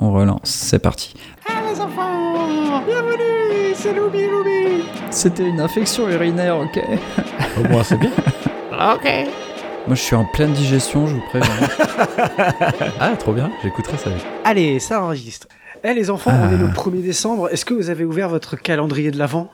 on relance. C'est parti. Ah les enfants Bienvenue C'est Loubi Loubi C'était une infection urinaire, ok Au moins, c'est bien. Ok Moi, je suis en pleine digestion, je vous préviens. Ah, trop bien. J'écouterai ça. Allez, ça enregistre. Eh les enfants, on Ah. est le 1er décembre. Est-ce que vous avez ouvert votre calendrier de l'Avent?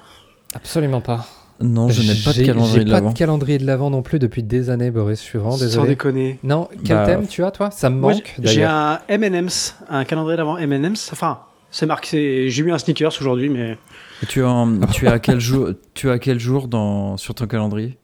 Absolument pas. Non, je n'ai pas de J'ai- calendrier J'ai de pas l'avant. de calendrier de l'avant non plus depuis des années, Boris. Je suis vraiment Sans désolé. déconner. Non, quel Bah, thème tu as, toi? Ça me manque, j'ai un M&M's, un calendrier d'Avent M&M's. Enfin, c'est marqué. J'ai eu un sneakers aujourd'hui, mais Et Tu, es en- tu es à quel jour, tu es à quel jour dans, sur ton calendrier?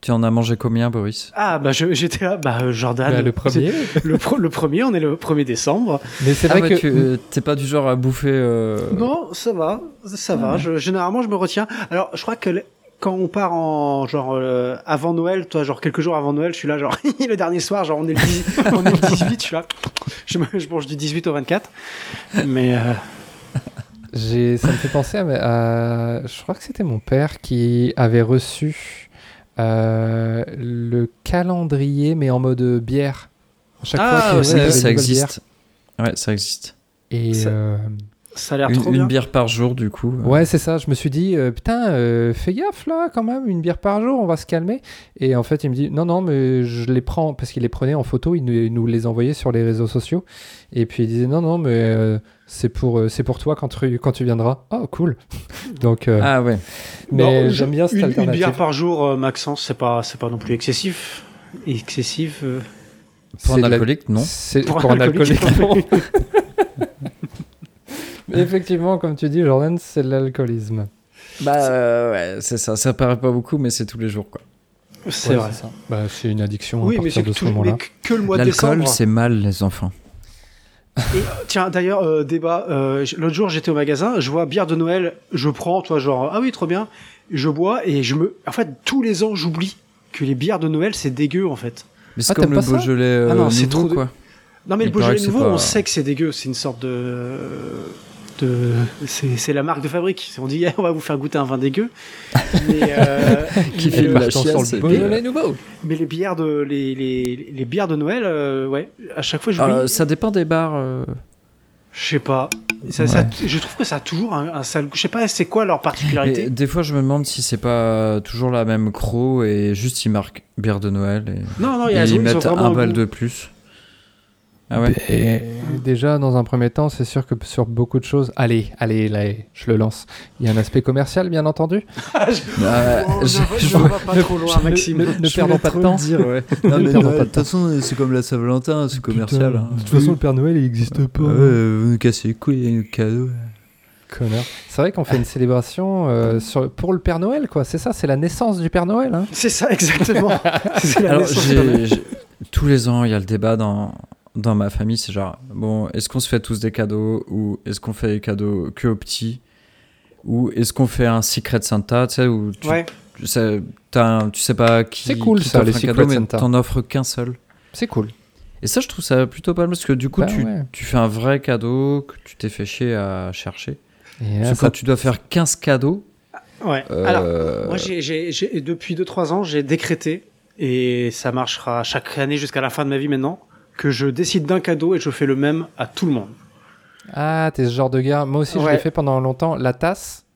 Tu en as mangé combien, Boris? Ah bah j'étais là, bah euh, Jordan. Bah, le premier. le, pro- le premier, on est le 1er décembre. Mais c'est Ah vrai ouais, que. tu euh, t'es pas du genre à bouffer. euh, Non, ça va, ça va. Je- généralement, je me retiens. Alors, je crois que le- quand on part en genre euh, avant Noël, toi, genre quelques jours avant Noël, je suis là, genre le dernier soir, genre on est le, 10 on est le 18, je suis là, je, me- je mange du 18 au 24. Mais euh, ça me fait penser à, à- je crois que c'était mon père qui avait reçu euh, le calendrier, mais en mode bière. À chaque Ah, fois ouais, ça, ça existe. Ouais, ça existe. bière. Et Ça- euh, ça a l'air Une, trop une bien. bière par jour, du coup. ouais, c'est ça. Je me suis dit, euh, putain, euh, fais gaffe là, quand même, une bière par jour, on va se calmer. Et en fait, il me dit, non, non, mais je les prends parce qu'il les prenait en photo, il nous, il nous les envoyait sur les réseaux sociaux. Et puis il disait, non, non, mais euh, c'est pour, euh, c'est pour toi quand tu, quand tu viendras. Oh, cool. Donc, euh, Ah ouais. mais j'aime bien cette une, une bière par jour, euh, Maxence, c'est pas, c'est pas non plus excessif. Excessif. euh. Pour un la- alcoolique, non C'est Pour pour, un un alcoolique. alcoolique, non. Effectivement, comme tu dis, Jordan, c'est de l'alcoolisme. Bah euh, ouais, c'est ça. Ça paraît pas beaucoup, mais c'est tous les jours, quoi. C'est Ouais, vrai. ça. Bah, c'est une addiction Oui, à mais c'est partir de ce moment-là. que- le mois de L'alcool, décembre. c'est mal, les enfants. Et, tiens, d'ailleurs, euh, débat. euh, L'autre jour, j'étais au magasin, je vois bière de Noël, je prends, toi, genre, ah oui, trop bien. Je bois et je me. En fait, tous les ans, j'oublie que les bières de Noël, c'est dégueu, en fait. Mais c'est Ah, comme le Beaujolais euh, Ah non, c'est nouveau, trop de- quoi. Non, mais Il le Beaujolais c'est nouveau, pas- on sait que c'est dégueu. C'est une sorte de. De c'est c'est la marque de fabrique. On dit, on va vous faire goûter un vin dégueu. mais, euh, Qui fait de le- sur le nouveau. mais les bières de les, les, les bières de Noël, euh, ouais, à chaque fois. Euh, ça dépend des bars. euh. Je sais pas. Ça, ça- je trouve que ça a toujours un, un sale goût. Je sais pas, c'est quoi leur particularité? Et des fois, je me demande si c'est pas toujours la même croc et juste ils marquent bière de Noël et, Non, non, et il y a ils mettent un goût. de plus. Ah ouais. Et déjà, dans un premier temps, c'est sûr que sur beaucoup de choses. Allez, allez, là, je le lance. Il y a un aspect commercial, bien entendu. Ah, Oh, je- ne, je- ne va pas trop loin, Maxime. Ne, ne perdons pas de temps. Non, mais pas de toute façon, c'est comme la Saint-Valentin, c'est commercial. hein. De toute façon, le Père Noël, il n'existe pas. Ah ouais, vous nous cassez les couilles avec le cadeau. Connard. C'est vrai qu'on fait une célébration euh, sur, pour le Père Noël, quoi. C'est ça, c'est la naissance du Père Noël. Hein. C'est ça, exactement. c'est la Alors, naissance j'ai- de Noël. j'ai- tous les ans, il y a le débat dans, dans ma famille, c'est genre, bon, est-ce qu'on se fait tous des cadeaux ou est-ce qu'on fait des cadeaux que aux petits ou est-ce qu'on fait un Secret Santa, tu sais, où tu, Ouais. tu sais, t'as un- tu sais pas qui, C'est cool, qui ça, les un Secret cadeau, mais Santa. t'en offres qu'un seul. C'est cool. Et ça, je trouve ça plutôt pas mal parce que du coup, Bah tu, ouais. tu fais un vrai cadeau que tu t'es fait chier à chercher. Parce ça- quand tu dois faire 15 cadeaux, Ouais. euh, Alors, moi, j'ai, j'ai, j'ai- depuis 2-3 ans, j'ai décrété, et ça marchera chaque année jusqu'à la fin de ma vie maintenant, que je décide d'un cadeau et je fais le même à tout le monde. Ah, t'es ce genre de gars. Moi aussi, je Ouais. l'ai fait pendant longtemps. La tasse?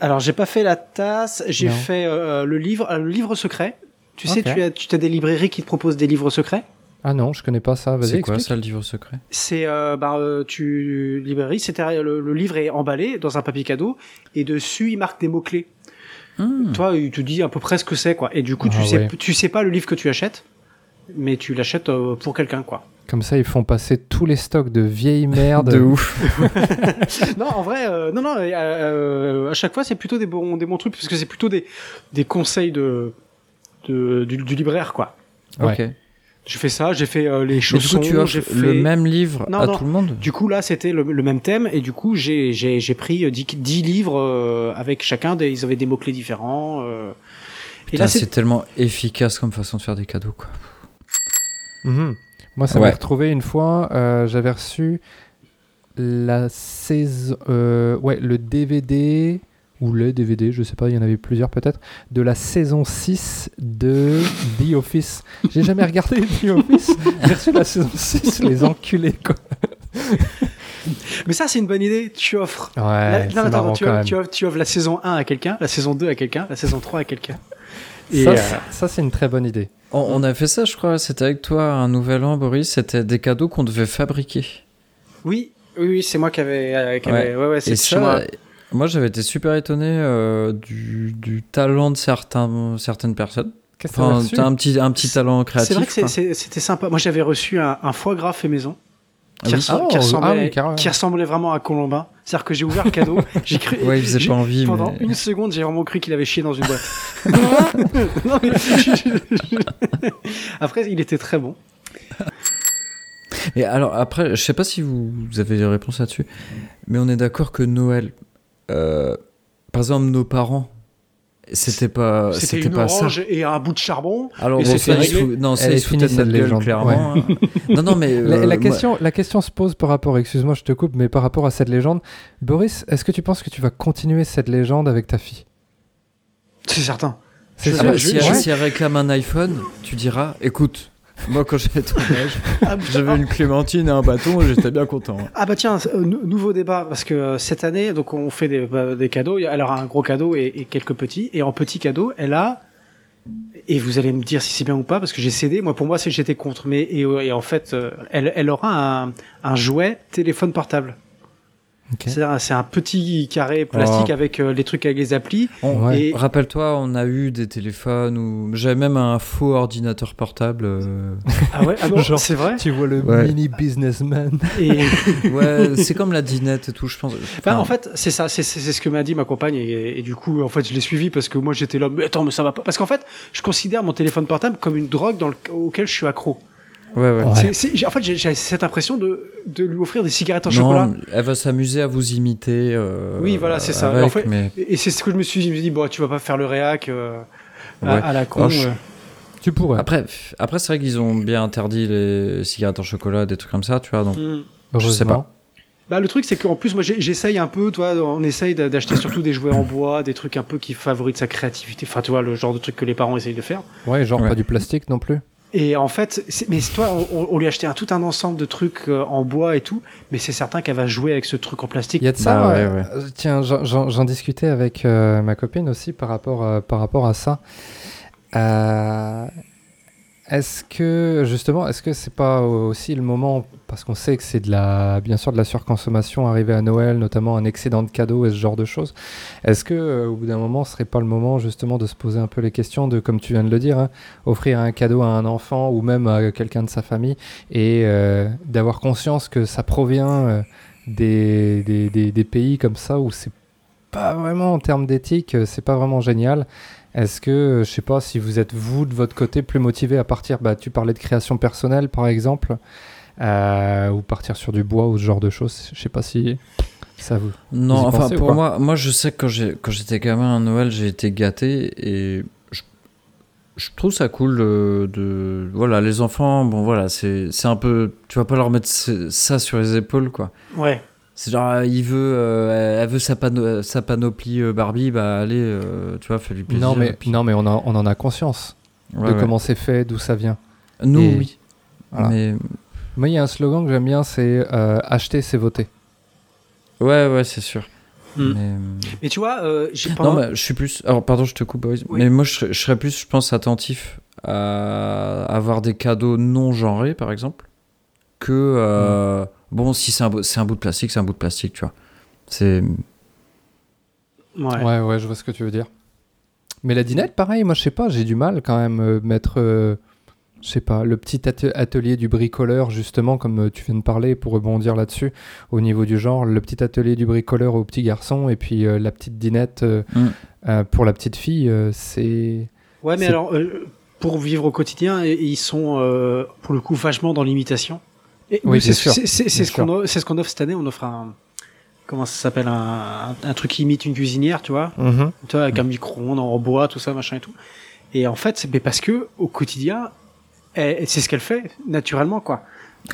Alors, j'ai pas fait la tasse, j'ai Non. fait euh, le livre, euh, le livre secret. Tu sais, tu as, tu as des librairies qui te proposent des livres secrets? Ah non, je connais pas ça. Vas-y, c'est quoi explique. ça le livre secret? C'est euh, bah, euh, tu librairie, c'est derrière- le, le livre est emballé dans un papier cadeau et dessus il marque des mots clés. Hmm. Toi, il te dit à peu près ce que c'est quoi. Et du coup, tu Ah sais ouais. tu sais pas le livre que tu achètes, mais tu l'achètes euh, pour quelqu'un quoi. Comme ça, ils font passer tous les stocks de vieilles merdes. De ouf. non, en vrai, euh, non, non. euh, à chaque fois, c'est plutôt des bons, des bons trucs parce que c'est plutôt des, des conseils de, de du, du libraire quoi. Ouais. Ok. J'ai fait ça, j'ai fait euh, les chaussons, coup, tu offres j'ai fait le même livre Non, à non. tout le monde Du coup, là, c'était le, le même thème, et du coup, j'ai, j'ai, j'ai pris 10, 10 livres euh, avec chacun, des, ils avaient des mots-clés différents. euh. et Putain, là, c'est. tellement efficace comme façon de faire des cadeaux, quoi. Mhm. Moi, ça Ouais. m'a retrouvé une fois. euh, J'avais reçu la saison, euh, ouais, le DVD ou les DVD, je sais pas, il y en avait plusieurs peut-être, de la saison 6 de The Office. J'ai jamais regardé The Office. J'ai reçu la saison 6, les enculés quoi. Mais ça, c'est une bonne idée. Tu offres. Ouais, la- non, attends, tu, offres, tu offres- tu offres la saison 1 à quelqu'un, la saison 2 à quelqu'un, la saison 3 à quelqu'un. Et, Ça, euh, ça, c'est une très bonne idée. On, on a fait ça, je crois. C'était avec toi un nouvel an, Boris. C'était des cadeaux qu'on devait fabriquer. oui, oui, oui, c'est moi qui avais. euh, qui Ouais. avait- ouais, ouais, Et ça, moi. moi, j'avais été super étonné euh, du, du talent de certains, certaines personnes. Enfin, t'as un petit, un petit talent créatif. C'est vrai que c'était sympa. Moi, j'avais reçu un, un foie gras fait maison. Ah Qui, oui. Oh, qui ressemblait, ah oui, carrément. qui ressemblait vraiment à Colombin. C'est-à-dire que j'ai ouvert le cadeau, j'ai cru. Ouais, il faisait j'ai- pas envie, Pendant mais... une seconde, j'ai vraiment cru qu'il avait chié dans une boîte. Non, mais- Après, il était très bon. Et alors, après, je sais pas si vous, vous avez des réponses là-dessus, mais on est d'accord que Noël, euh, par exemple, nos parents, c'était pas, C'était pas ça. orange et un bout de charbon. Alors, Et bon, c'était ça, ils réglé. se fou- non, ça, Elle ils est se foutaient finie, de notre cette gueule, légende. clairement. hein. non, non, mais. La, euh, la moi- question, la question se pose par rapport, excuse-moi, je te coupe, mais par rapport à cette légende. Boris, est-ce que tu penses que tu vas continuer cette légende avec ta fille? C'est certain. C'est Ah sûr bah, ouais. si elle réclame un iPhone, tu diras écoute, moi quand j'avais ton âge, Ah, j'avais une clémentine et un bâton et j'étais bien content. Ah bah tiens, euh, nou- nouveau débat parce que euh, cette année, donc on fait des, bah, des cadeaux. Elle aura un gros cadeau et, et quelques petits. Et en petit cadeau, elle a et vous allez me dire si c'est bien ou pas parce que j'ai cédé. Moi, pour moi, c'est j'étais contre. Mais et, euh, et en fait, euh, elle, elle aura un, un jouet téléphone portable. C'est un petit carré plastique Oh. avec euh, les trucs avec les applis. On- Ouais. Et Rappelle-toi, on a eu des téléphones ou j'avais même un faux ordinateur portable. euh. ah ouais, ah c'est vrai? Tu vois le Ouais. mini businessman. Et Ouais, c'est comme la dinette et tout, je pense. Enfin, Enfin, en fait, c'est ça, c'est c'est- c'est ce que m'a dit ma compagne et, et du coup, en fait, je l'ai suivi parce que moi, j'étais là, mais attends, mais ça va pas. Parce qu'en fait, je considère mon téléphone portable comme une drogue dans le, auquel je suis accro. Ouais, ouais. En fait, j'ai cette impression de, de lui offrir des cigarettes en chocolat. Elle va s'amuser à vous imiter. euh, Oui, voilà, c'est ça. avec, En fait, mais Et, c'est ce que je me suis dit. Je me suis dit, bon, tu vas pas faire le réac euh, à, Ouais. à la con. Alors, je- euh. Tu pourrais. après, après c'est vrai qu'ils ont bien interdit les cigarettes en chocolat, des trucs comme ça, tu vois. Donc, Mm. je sais pas. Bah, le truc, c'est qu'en plus, moi, j'essaye un peu, toi, on essaye d'a- d'acheter surtout des jouets en bois, des trucs un peu qui favorisent sa créativité. Enfin, tu vois, le genre de truc que les parents essayent de faire. Ouais, genre Ouais. pas du plastique non plus. Et en fait, c'est- mais toi, on, on lui a acheté un, tout un ensemble de trucs euh, en bois et tout, mais c'est certain qu'elle va jouer avec ce truc en plastique. Il y a de ça. Bah ouais, euh, ouais. euh, Tiens, j'en- discutais avec euh, ma copine aussi par rapport, à- par rapport à ça. Est-ce que justement, est-ce que c'est pas aussi le moment, parce qu'on sait que c'est de la, bien sûr de la surconsommation arrivée à Noël, notamment un excédent de cadeaux et ce genre de choses. Est-ce que euh, au bout d'un moment, ce serait pas le moment justement de se poser un peu les questions de, comme tu viens de le dire, hein, offrir un cadeau à un enfant ou même à quelqu'un de sa famille et euh, d'avoir conscience que ça provient euh, des, des, des- des pays comme ça où c'est pas vraiment en termes d'éthique, c'est pas vraiment génial. Est-ce que, euh, je sais pas, si vous êtes vous de votre côté plus motivé à partir, bah, tu parlais de création personnelle par exemple, euh, ou partir sur du bois ou ce genre de choses, je sais pas si ça vous. Non, Vous y enfin pour moi, moi je sais que quand j'étais gamin à Noël, j'ai été gâté et je, je trouve ça cool de, de- voilà les enfants. Bon voilà, c'est c'est un peu, tu vas pas leur mettre ça sur les épaules quoi. Ouais. C'est genre il veut, euh, elle veut sa, pano- sa panoplie euh, Barbie, bah allez, euh, tu vois, fais lui plaisir. Non mais, puis- non, mais on, a- on en a conscience Ouais, de ouais. comment c'est fait, d'où ça vient. Nous et- oui, Voilà. mais Moi, il y a un slogan que j'aime bien, c'est euh, acheter, c'est voter. ouais ouais c'est sûr. Mm. Mais... Mais tu vois, euh, j'ai Non, mais je suis plus. Alors, pardon, je te coupe, Boris. Oui. Mais moi, je serais, je serais plus, je pense, attentif à avoir des cadeaux non genrés, par exemple, que. euh, Bon, si c'est un, bout- c'est un bout de plastique, c'est un bout de plastique, tu vois. C'est. Ouais. Ouais, ouais, je vois ce que tu veux dire. Mais la dinette, pareil, moi, je sais pas, j'ai du mal quand même euh, mettre, euh, je sais pas, le petit ate- atelier du bricoleur, justement, comme euh, tu viens de parler, pour rebondir là-dessus, au niveau du genre, le petit atelier du bricoleur au petit garçon, et puis euh, la petite dinette euh, Mm. euh, pour la petite fille, euh, c'est. Ouais, mais C'est- alors, euh, pour vivre au quotidien, ils sont, euh, pour le coup, vachement dans l'imitation. Et Oui, c'est sûr. c'est- ce qu'on ce qu'on offre cette année. On offre un. Comment ça s'appelle un, un, truc qui imite une cuisinière, tu vois Mhm. Tu vois, avec un micro-ondes en bois, tout ça, machin et tout. Et en fait, c'est parce que au quotidien, c'est ce qu'elle fait naturellement, quoi.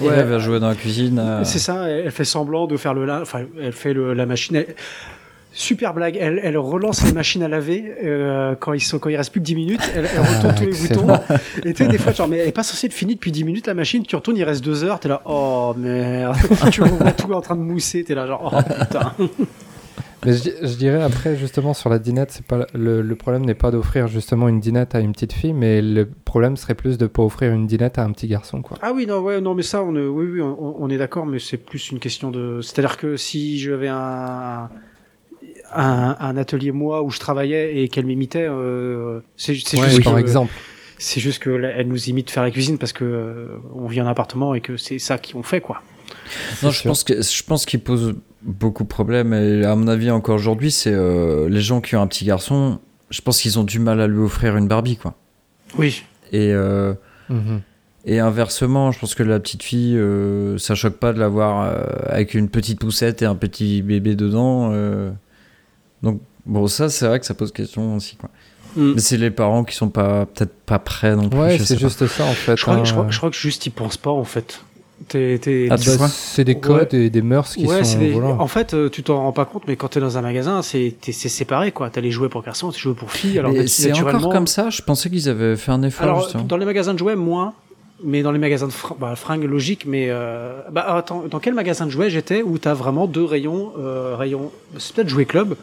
Ouais, elle va jouer dans la cuisine. euh, C'est ça, elle elle fait semblant de faire le linge, enfin, elle fait le- la machine. elle- Super blague, elle, elle relance les machines à laver euh, quand, ils sont, quand il reste plus que 10 minutes, elle, elle retourne Ah, tous les boutons. Et tu sais, des fois, genre, mais elle est pas censée être finie depuis 10 minutes la machine, tu retournes, il reste 2 heures, t'es là, oh merde, tu vois tout en train de mousser, t'es là, genre, oh putain. Mais je, je dirais après, justement, sur la dinette, c'est pas le, le problème n'est pas d'offrir justement une dinette à une petite fille, mais le problème serait plus de pas offrir une dinette à un petit garçon, quoi. Ah oui, non, ouais, non, mais ça, on, est- oui, oui, on, on est d'accord, mais c'est plus une question de. C'est-à-dire que si j'avais un, un, un atelier moi où je travaillais et qu'elle m'imitait, euh, c'est Ouais, juste par que- exemple. C'est juste que là, elle nous imite faire la cuisine parce que euh, on vit en appartement et que c'est ça qu'on fait, quoi. Non, je sûr. pense que je pense qu'il pose beaucoup de problèmes et à mon avis encore aujourd'hui, c'est euh, les gens qui ont un petit garçon. Je pense qu'ils ont du mal à lui offrir une Barbie, quoi. Oui. Et euh, Mhm. et inversement, je pense que la petite fille, euh, ça choque pas de l'avoir euh, avec une petite poussette et un petit bébé dedans. euh. Donc bon, ça c'est vrai que ça pose question aussi, quoi. Mm. Mais c'est les parents qui sont pas peut-être pas prêts non plus. Ouais, c'est pas. juste ça en fait. Je crois, hein. je, crois, je crois que juste ils pensent pas en fait. Ah, Bah, c'est des codes et des mœurs qui ouais, sont. c'est des- voilà. en fait, euh, tu t'en rends pas compte, mais quand t'es dans un magasin, c'est, c'est séparé quoi. T'as les jouets pour garçons, les jouets pour filles. Alors c'est naturellement, encore comme ça. Je pensais qu'ils avaient fait un effort. Alors, justement. dans les magasins de jouets, moins. Mais dans les magasins de fr- bah, fringues, logique. Mais euh, bah, attends, dans quel magasin de jouets j'étais où t'as vraiment deux rayons, euh, rayon, c'est peut-être jouet club.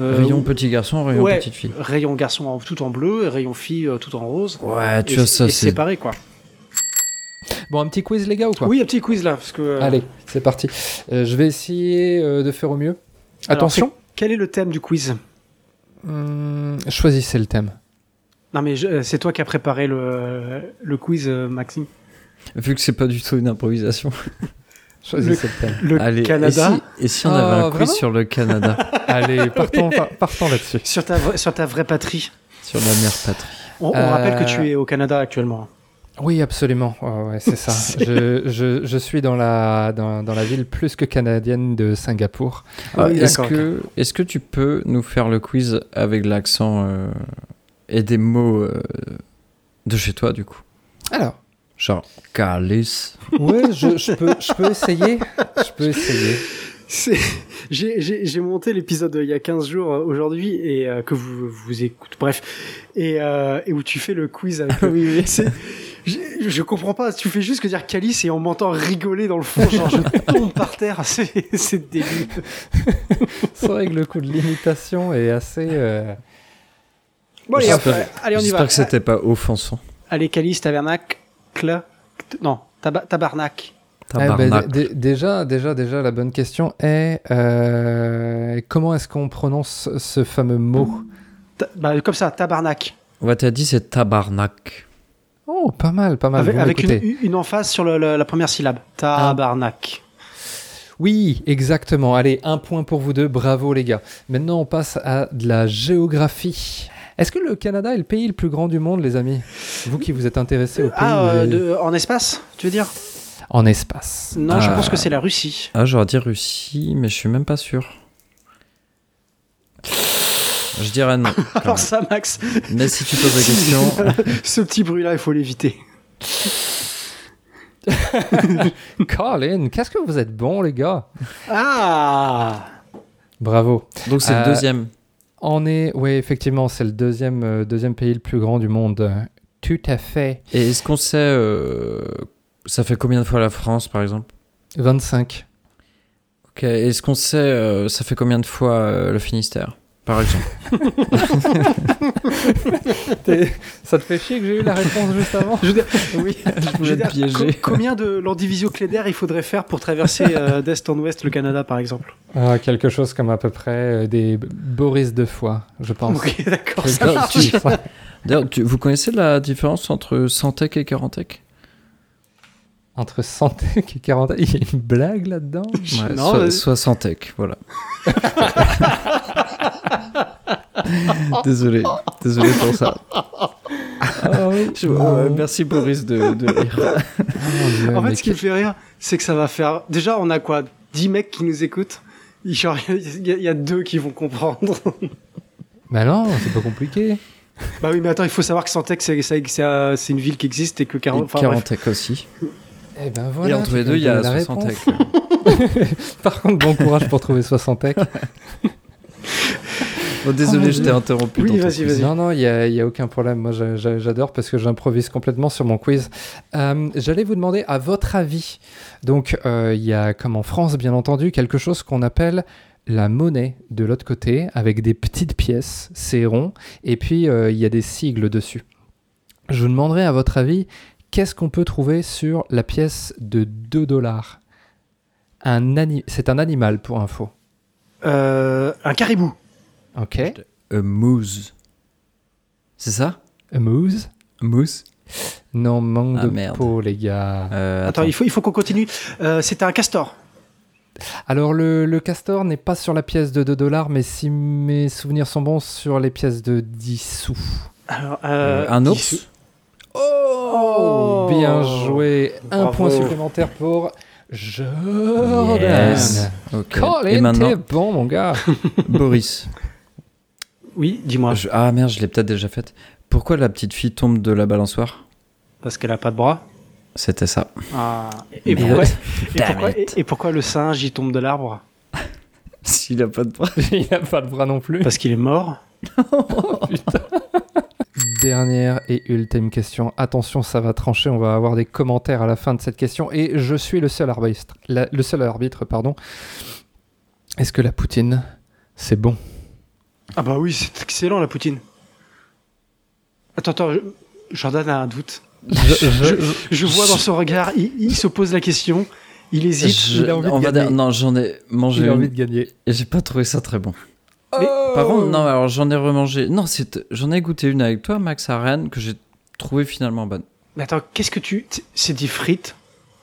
Euh, Rayon petit garçon, rayon ouais, petite fille. rayon garçon en- tout en bleu et rayon fille euh, tout en rose. Ouais, tu et, vois ça, c'est séparé quoi. Bon, un petit quiz les gars ou quoi? Oui, un petit quiz là, parce que. euh, Allez, c'est parti. Euh, je vais essayer euh, de faire au mieux. Alors, Attention. Quel est le thème du quiz? Hum, choisissez le thème. Non mais c'est toi qui as préparé le, le quiz, Maxime. vu que c'est pas du tout une improvisation. Choisissez le, thème. Le Allez, Canada. Et si, et si on avait un quiz vraiment sur le Canada, Allez, partons, par- partons là-dessus. Sur ta, vra- sur ta vraie patrie. sur la mère patrie On, on Euh, rappelle que tu es au Canada actuellement. Oui, absolument. Ouais, c'est ça. je, je, je suis dans la, dans, dans la ville plus que canadienne de Singapour. Ah oui, Est-ce est que tu peux nous faire le quiz avec l'accent euh, et des mots euh, de chez toi, du coup? Alors, Genre, Calis. ouais, je, je peux, je peux essayer. Je peux essayer. C'est- J'ai monté l'épisode il y a 15 jours euh, aujourd'hui et euh, que vous vous écoutez. Bref. Et, euh, et où tu fais le quiz avec. oui, Je, je comprends pas. Tu fais juste que dire Calice et on m'entend rigoler dans le fond. Genre, je tombe par terre. C'est débile. C'est vrai que le coup de l'imitation est assez. euh, Bon, allez, J'espère on y j'espère va. que c'était pas offensant. Allez, Calice, tabernacle. Non, taba- tabarnak. eh ben, dé- déjà, déjà, déjà, la bonne question est euh, comment est-ce qu'on prononce ce fameux mot Ta- bah, comme ça, tabarnak. Ouais, t'as dit c'est tabarnak. Oh, pas mal, pas mal. avec une, emphase sur le- le- la première syllabe. Tabarnak. Oui, exactement. Allez, un point pour vous deux. Bravo, les gars. Maintenant, on passe à de la géographie. Est-ce que le Canada est le pays le plus grand du monde, les amis? Vous qui vous êtes intéressés au pays Ah, euh, j'ai- de- en espace, tu veux dire? En espace. Non, je Ah. pense que c'est la Russie. Ah, j'aurais dit Russie, mais je suis même pas sûr. Je dirais non. Alors ça, Max, Mais si tu poses la question, ce petit bruit-là, il faut l'éviter. Colin, qu'est-ce que vous êtes bons, les gars? Ah Bravo. donc c'est Euh, le deuxième. On est, oui, effectivement, c'est le deuxième, euh, deuxième pays le plus grand du monde. Tout à fait. Et est-ce qu'on sait, euh, ça fait combien de fois la France, par exemple? 25. Ok. Est-ce qu'on sait, euh, ça fait combien de fois le Finistère, par exemple Ça te fait chier que j'ai eu la réponse juste avant Je veux dire, Oui, je voulais dire, te piéger. co- combien de l'andivisio clédaire il faudrait faire pour traverser euh, d'est en ouest le Canada, par exemple? Ah, Quelque chose comme à peu près euh, des Boris deux fois, je pense. Ok, d'accord. C'est ça marche. tu- vous connaissez la différence entre Santec et Carantec Entre Santec et 40 il y a une blague là-dedans? Ouais, Non, soit, vas-y. soit Santec, voilà. désolé, désolé pour ça. Ah oui. Je- ouais, merci Boris de, de rire. Oh, En fait, ce qui me fait rire, c'est que ça va faire. Déjà, on a quoi 10 mecs qui nous écoutent? Il y, y a deux qui vont comprendre. Bah non, c'est pas compliqué. bah oui, mais attends, il faut savoir que Santec, c'est euh, une ville qui existe et que 40. Et enfin, bref. Carantec aussi. Eh ben et voilà. entre les deux, de il y a donner la 60 réponse. Par contre, bon courage pour trouver 60 Oh, désolé, Oh, je t'ai interrompu. Oui, vas-y, vas-y. Non, non, il n'y a, y a aucun problème. Moi, j'a- j'a- j'adore parce que j'improvise complètement sur mon quiz. Euh, J'allais vous demander, à votre avis, donc euh, il y a, comme en France, bien entendu, quelque chose qu'on appelle la monnaie de l'autre côté, avec des petites pièces, c'est rond, et puis euh, il y a des sigles dessus. Je vous demanderai, à votre avis, qu'est-ce qu'on peut trouver sur la pièce de 2 dollars? Un ani- C'est un animal, pour info. Euh, un caribou. Ok. A moose. C'est ça? A moose? A moose? Non, manque Ah, de merde. peau, les gars. Euh, Attends, il faut, il faut qu'on continue. Euh, C'était un castor. Alors le, le castor n'est pas sur la pièce de 2 dollars, mais si mes souvenirs sont bons, sur les pièces de 10 sous. Alors, euh, euh, un ours? Oh Bien joué. Un Bravo. point supplémentaire pour Jordan. Yes. Ok. Colin, Et maintenant, t'es bon, mon gars. Boris. Oui, dis-moi. Je- Ah merde, je l'ai peut-être déjà faite. Pourquoi la petite fille tombe de la balançoire? Parce qu'elle a pas de bras. C'était ça. Ah. Et, pourquoi, et, pourquoi, it. et- et pourquoi le singe il tombe de l'arbre? S'il a pas de bras. Il n'a pas de bras non plus. Parce qu'il est mort. Dernière et ultime question. Attention, ça va trancher. On va avoir des commentaires à la fin de cette question. Et je suis le seul arbitre. la- le seul arbitre, pardon. Est-ce que la poutine, c'est bon? Ah bah oui, c'est excellent la poutine. Attends, attends, Jordan a un doute. je, je- Je vois dans son regard, il, il se pose la question, il hésite. Je- il a envie de va gagner. dire- non, j'en ai mangé J'ai envie une de gagner. et j'ai pas trouvé ça très bon. Mais- Par contre, non, alors j'en ai remangé. Non, c'est- j'en ai goûté une avec toi, Max à Rennes, que j'ai trouvé finalement bonne. Mais attends, qu'est-ce que tu... C'est des frites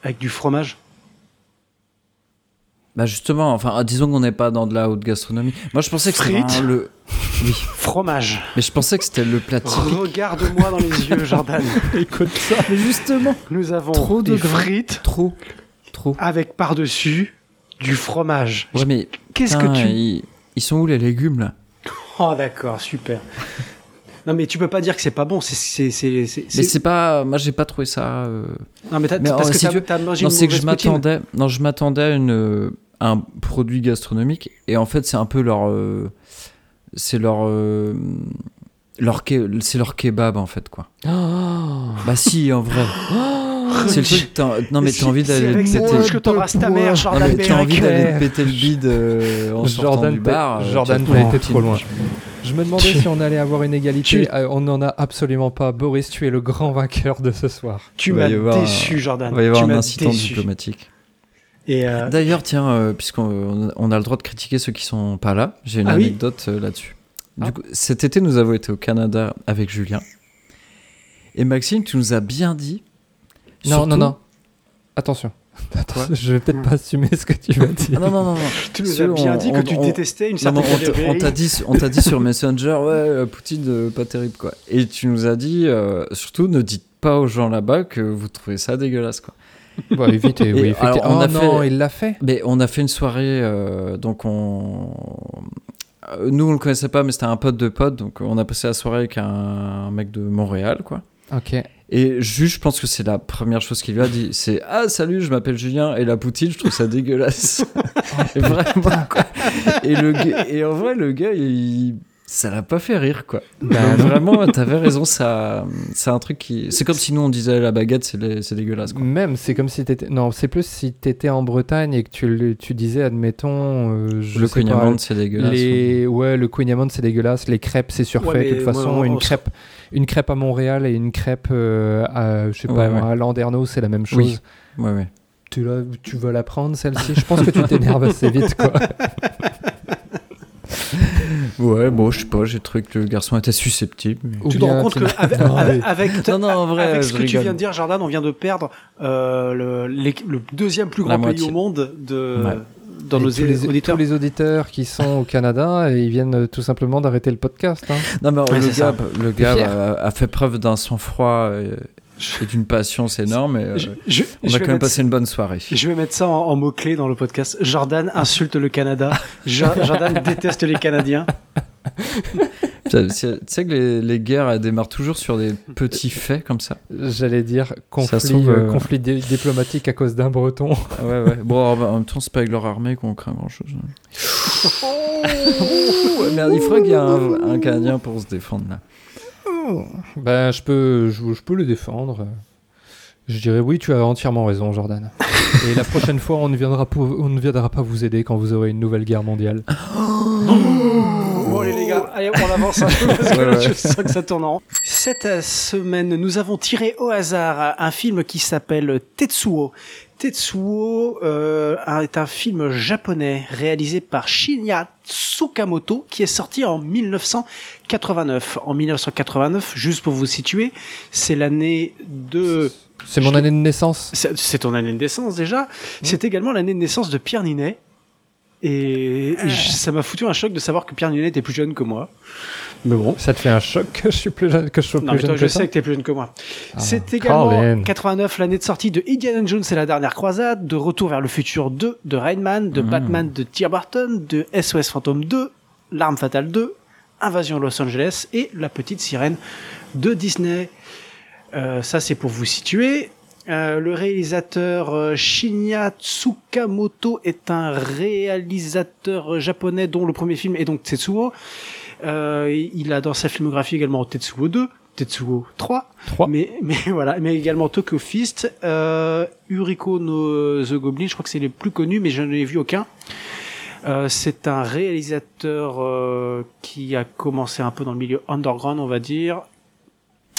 avec du fromage? Bah justement, enfin, disons qu'on n'est pas dans de la haute gastronomie. Moi, je pensais que c'était le. Fromage. Mais je pensais que c'était le plat. Regarde-moi dans les yeux, Jordan. Écoute ça. Mais justement. Nous avons Trop de des frites Trop. Trop. avec par-dessus du fromage. Ouais, mais. Qu'est-ce que tu... ils sont où les légumes là Oh d'accord, super. Non mais tu peux pas dire que c'est pas bon, c'est... c'est- c'est- c'est- Mais c'est- pas. Moi, j'ai pas trouvé ça. euh, Non mais, t'as- Mais, parce que si t'as tu mangé Non, une c'est que je m'attendais. Non, je m'attendais à une euh, un produit gastronomique et en fait, c'est un peu leur. euh, c'est leur. euh, leur ke- c'est leur kebab en fait quoi. Bah si en vrai. c'est le truc. t'as- Non mais t'as envie d'aller péter. bouche que t'embrasses ta mère, Non, Jordan mais tu as envie d'aller te péter le bide euh, en sortant du t'as- bar. euh, Jordan, tu t'as été trop loin. Je me demandais si on allait avoir une égalité. Tu- Euh, on n'en a absolument pas. Boris, tu es le grand vainqueur de ce soir. Tu m'as y avoir un- déçu, Jordan. Il va y avoir tu un incident déçu. diplomatique. Euh, D'ailleurs, tiens, euh, puisqu'on on a le droit de critiquer ceux qui sont pas là, j'ai une Ah oui anecdote euh, là-dessus. Du Ah. coup, cet été, nous avons été au Canada avec Julien. Et Maxime, tu nous as bien dit. Non, surtout- non, non. Attention. je vais peut-être pas assumer ce que tu vas dire. Ah non, non, non, non. tu nous as bien on- dit que on- tu on- détestais une Non, certaine on t'a- on t'a dit, on t'a dit sur Messenger, ouais, euh, Poutine, euh, pas terrible, quoi. Et tu nous as dit, euh, surtout, ne dites pas aux gens là-bas que vous trouvez ça dégueulasse, quoi. Bah, évitez, oui, alors, on oh a non, fait- il l'a fait. Mais on a fait une soirée, euh, donc on. Nous, on le connaissait pas, mais c'était un pote de pote, donc on a passé la soirée avec un, un mec de Montréal, quoi. Ok. Et juste, je pense que c'est la première chose qu'il lui a dit, c'est Ah, salut, je m'appelle Julien, et la poutine, je trouve ça dégueulasse. et vraiment, quoi. Et, le gars- et en vrai, le gars, il. Ça l'a pas fait rire, quoi. Bah, vraiment, t'avais raison, ça, c'est un truc qui. C'est comme si nous on disait la baguette, c'est dégueulasse, quoi. Même, c'est comme si t'étais. Non, c'est plus si t'étais en Bretagne et que tu, disais, admettons. euh, je Le cognamande, c'est dégueulasse. Les... Ouais, le Queen c'est dégueulasse. Les crêpes, c'est surfait. Ouais, de toute façon, moi, une, crêpe, une crêpe à Montréal et une crêpe euh, à, je sais pas, Ouais, à Landerneau, c'est la même chose. Oui. Ouais, ouais. Tu, la- tu vas la prendre, celle-ci? Je pense que tu t'énerves assez vite, quoi. Ouais, bon, je sais pas, j'ai trouvé que le garçon était susceptible. mais- Tu te rends compte qu'avec Non, avec, mais- avec, Non, non, en vrai, avec ce que tu viens de dire, Jordan, on vient de perdre euh, le, deuxième plus grand pays au monde de, Ouais. Dans Et nos tous les, auditeurs. tous les auditeurs qui sont au Canada, et ils viennent euh, tout simplement d'arrêter le podcast. hein. Non, mais Ouais, le c'est gars, le gars fier. a, a fait preuve d'un sang-froid et, et d'une patience énorme. Et, euh, Je, je- on je a quand même mettre- passé une bonne soirée. Je vais mettre ça en, en mots-clés dans le podcast. Jordan insulte le Canada. Jo- Jordan déteste les Canadiens. Tu sais que les, les, guerres elles démarrent toujours sur des petits faits comme ça. J'allais dire conflit, euh, conflit diplomatique à cause d'un breton. ouais, ouais. Bon, en même temps, c'est pas avec leur armée qu'on craint grand chose. Oh Merde, il faudrait qu'il y ait un, un Canadien pour se défendre là. Ben, je peux, je, je peux le défendre. Je dirais oui, tu as entièrement raison, Jordan. Et la prochaine fois, on ne, viendra on ne viendra pas vous aider quand vous aurez une nouvelle guerre mondiale. allez on avance un peu parce que je sens que ça tourne en rond. Cette semaine, nous avons tiré au hasard un film qui s'appelle Tetsuo. Tetsuo euh, est un film japonais réalisé par Shinya Tsukamoto qui est sorti en 1989. En 1989, juste pour vous situer, c'est l'année de c'est mon année de naissance. C'est ton année de naissance déjà. C'est également l'année de naissance de Pierre Ninet. Et, ah. ça m'a foutu un choc de savoir que Pierre Ninet était plus jeune que moi. Mais bon. Ça te fait un choc que je suis plus jeune que je sois non, mais toi, je sais que t'es plus jeune que moi. Ah. C'est également 89, l'année de sortie de Indiana Jones et la dernière croisade, de Retour vers le futur 2, de Rainman, de hmm. Batman de Tim Burton, de SOS Phantom 2, L'arme fatale 2, Invasion Los Angeles et La petite sirène de Disney. Euh, ça, c'est pour vous situer. Euh, le réalisateur euh, Shinya Tsukamoto est un réalisateur japonais dont le premier film est donc Tetsuo. il a dans sa filmographie également Tetsuo 2, Tetsuo 3, 3. Mais, mais voilà, mais également Tokyo Fist, Uriko no The Goblin, je crois que c'est les plus connus, mais je n'en ai vu aucun. c'est un réalisateur qui a commencé un peu dans le milieu underground, on va dire,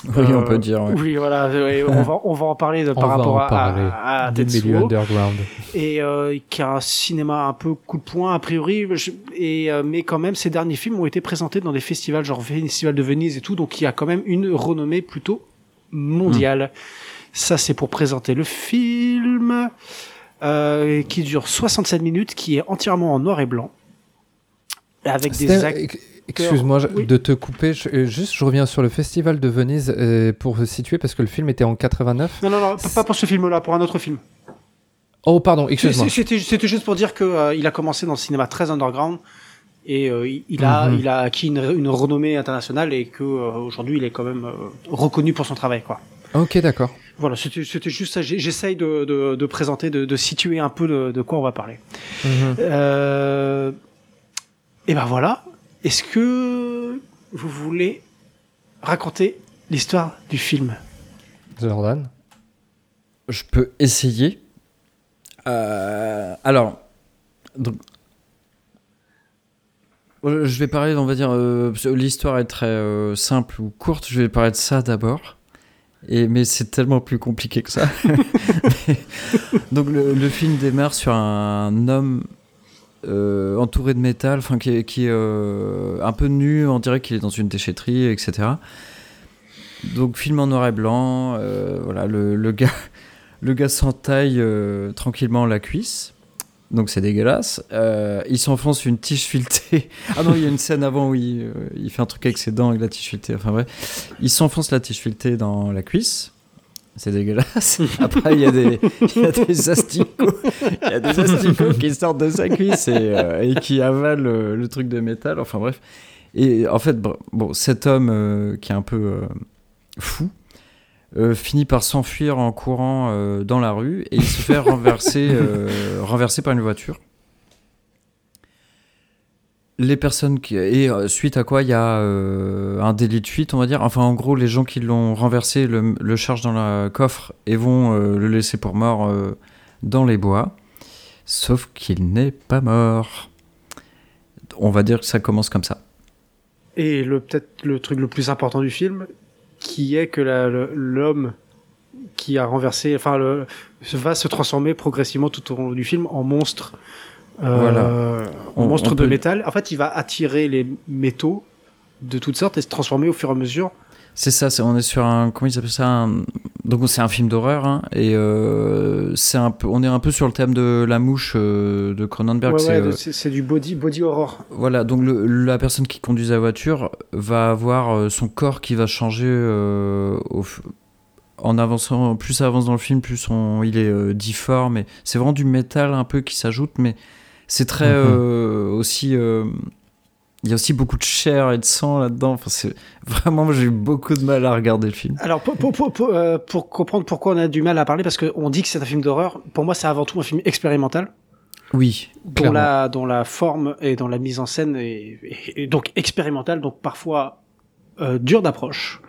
oui, on peut dire. Oui, voilà, on, va, on va en parler de, par rapport à, à, Tetsuo. Underground. Et euh, qui a un cinéma un peu coup de poing, a priori. et, euh, mais quand même, ces derniers films ont été présentés dans des festivals, genre Festival de Venise et tout, donc il y a quand même une renommée plutôt mondiale. Ça, c'est pour présenter le film, euh, qui dure 67 minutes, qui est entièrement en noir et blanc. Avec des actes Excuse-moi de te couper. Euh, juste, je reviens sur le festival de Venise euh, pour situer parce que le film était en 89. Non, non, non, pas pour ce film-là, pour un autre film. Oh, pardon, excuse-moi. C'était juste pour dire qu'il euh, il a commencé dans le cinéma très underground et il, a, mhm. il a acquis une, renommée internationale et qu'aujourd'hui il est quand même reconnu pour son travail. Quoi. Ok, d'accord. Voilà, c'était juste ça. J'essaye de, de, présenter, de, situer un peu de, quoi on va parler. Mhm. et ben voilà, est-ce que vous voulez raconter l'histoire du film Jordan Je peux essayer. Euh, alors, je vais parler, on va dire, euh, l'histoire est très euh, simple ou courte. Je vais parler de ça d'abord. Et, mais c'est tellement plus compliqué que ça. donc le, film démarre sur un homme euh, entouré de métal, enfin qui est, euh, un peu nu, on dirait qu'il est dans une déchetterie, etc. Donc film en noir et blanc, euh, voilà, le, gars, le gars s'entaille tranquillement la cuisse. Donc c'est dégueulasse. il s'enfonce une tige filetée. ah non, il y a une scène avant où il, il, fait un truc avec ses dents avec la tige filetée. Enfin bref, il s'enfonce la tige filetée dans la cuisse c'est dégueulasse. Après, il y, a des, y a des asticots, y a des asticots qui sortent de sa cuisse et, euh, qui avalent le, le, truc de métal. Enfin bref. Et en fait, bon, cet homme euh, qui est un peu euh, fou finit par s'enfuir en courant dans la rue et il se fait renverser, renverser par une voiture les personnes qui et euh, suite à quoi il y a euh, un délit de fuite on va dire. Enfin en gros les gens qui l'ont renversé le, le, chargent dans le coffre et vont euh, le laisser pour mort dans les bois. Sauf qu'il n'est pas mort. On va dire que ça commence comme ça. Et le peut-être le truc le plus important du film qui est que l'homme qui a renversé enfin le, va se transformer progressivement tout au long du film en monstre voilà. Euh, monstre de métal. En fait, il va attirer les métaux de toutes sortes et se transformer au fur et à mesure. C'est ça, on est sur un comment ils appellent ça donc c'est un film d'horreur hein, et euh, c'est un peu on est un peu sur le thème de la mouche euh, de Cronenberg. c'est du body body horror. Voilà, donc la personne qui conduit la voiture va avoir son corps qui va changer en avançant, plus ça avance dans le film, plus il est difforme. Et c'est vraiment du métal un peu qui s'ajoute, mais c'est très mhm. euh, aussi. Euh, il y a aussi beaucoup de chair et de sang là-dedans. Enfin, c'est vraiment, j'ai eu beaucoup de mal à regarder le film. Alors, pour, pour, pour, pour, euh, pour comprendre pourquoi on a du mal à parler, parce qu'on dit que c'est un film d'horreur, pour moi, c'est avant tout un film expérimental. Oui, dont clairement. la, dont la forme et dans la mise en scène est, est- est donc expérimentale, donc parfois euh, dur d'approche.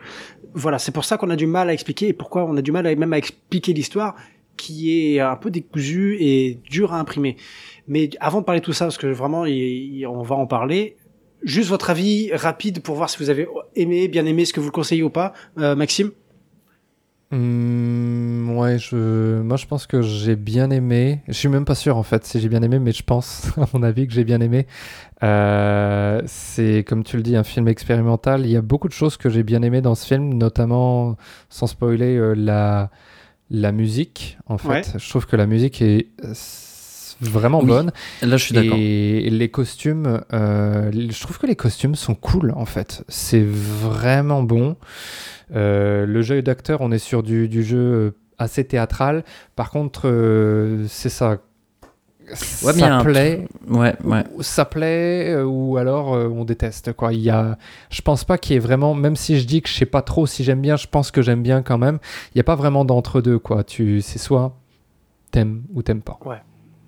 Voilà, c'est pour ça qu'on a du mal à expliquer et pourquoi on a du mal à, même à expliquer l'histoire qui est un peu décousue et dure à imprimer. Mais avant de parler de tout ça, parce que vraiment, il- il- on va en parler, juste votre avis rapide pour voir si vous avez aimé, bien aimé, ce que vous le conseillez ou pas, Euh, Maxime Hmm, ouais, je, moi je pense que j'ai bien aimé. Je suis même pas sûr en fait si j'ai bien aimé, mais je pense, à mon avis, que j'ai bien aimé. Euh, c'est comme tu le dis, un film expérimental. Il y a beaucoup de choses que j'ai bien aimé dans ce film, notamment, sans spoiler, euh, la, la musique. En fait, Ouais. je trouve que la musique est vraiment Oui, bonne. Là, je suis d'accord. Et les costumes, euh, je trouve que les costumes sont cool en fait. C'est vraiment bon. Euh, le jeu d'acteur, on est sur du, du jeu euh, assez théâtral. Par contre, euh, c'est ça. Ouais, ça un plaît, Ouais, ouais. ça plaît euh, ou alors euh, on déteste quoi. Il y a, je pense pas qu'il y ait vraiment, même si je dis que je sais pas trop si j'aime bien, je pense que j'aime bien quand même. Il y a pas vraiment d'entre deux quoi. Tu, c'est soit t'aimes ou t'aimes pas.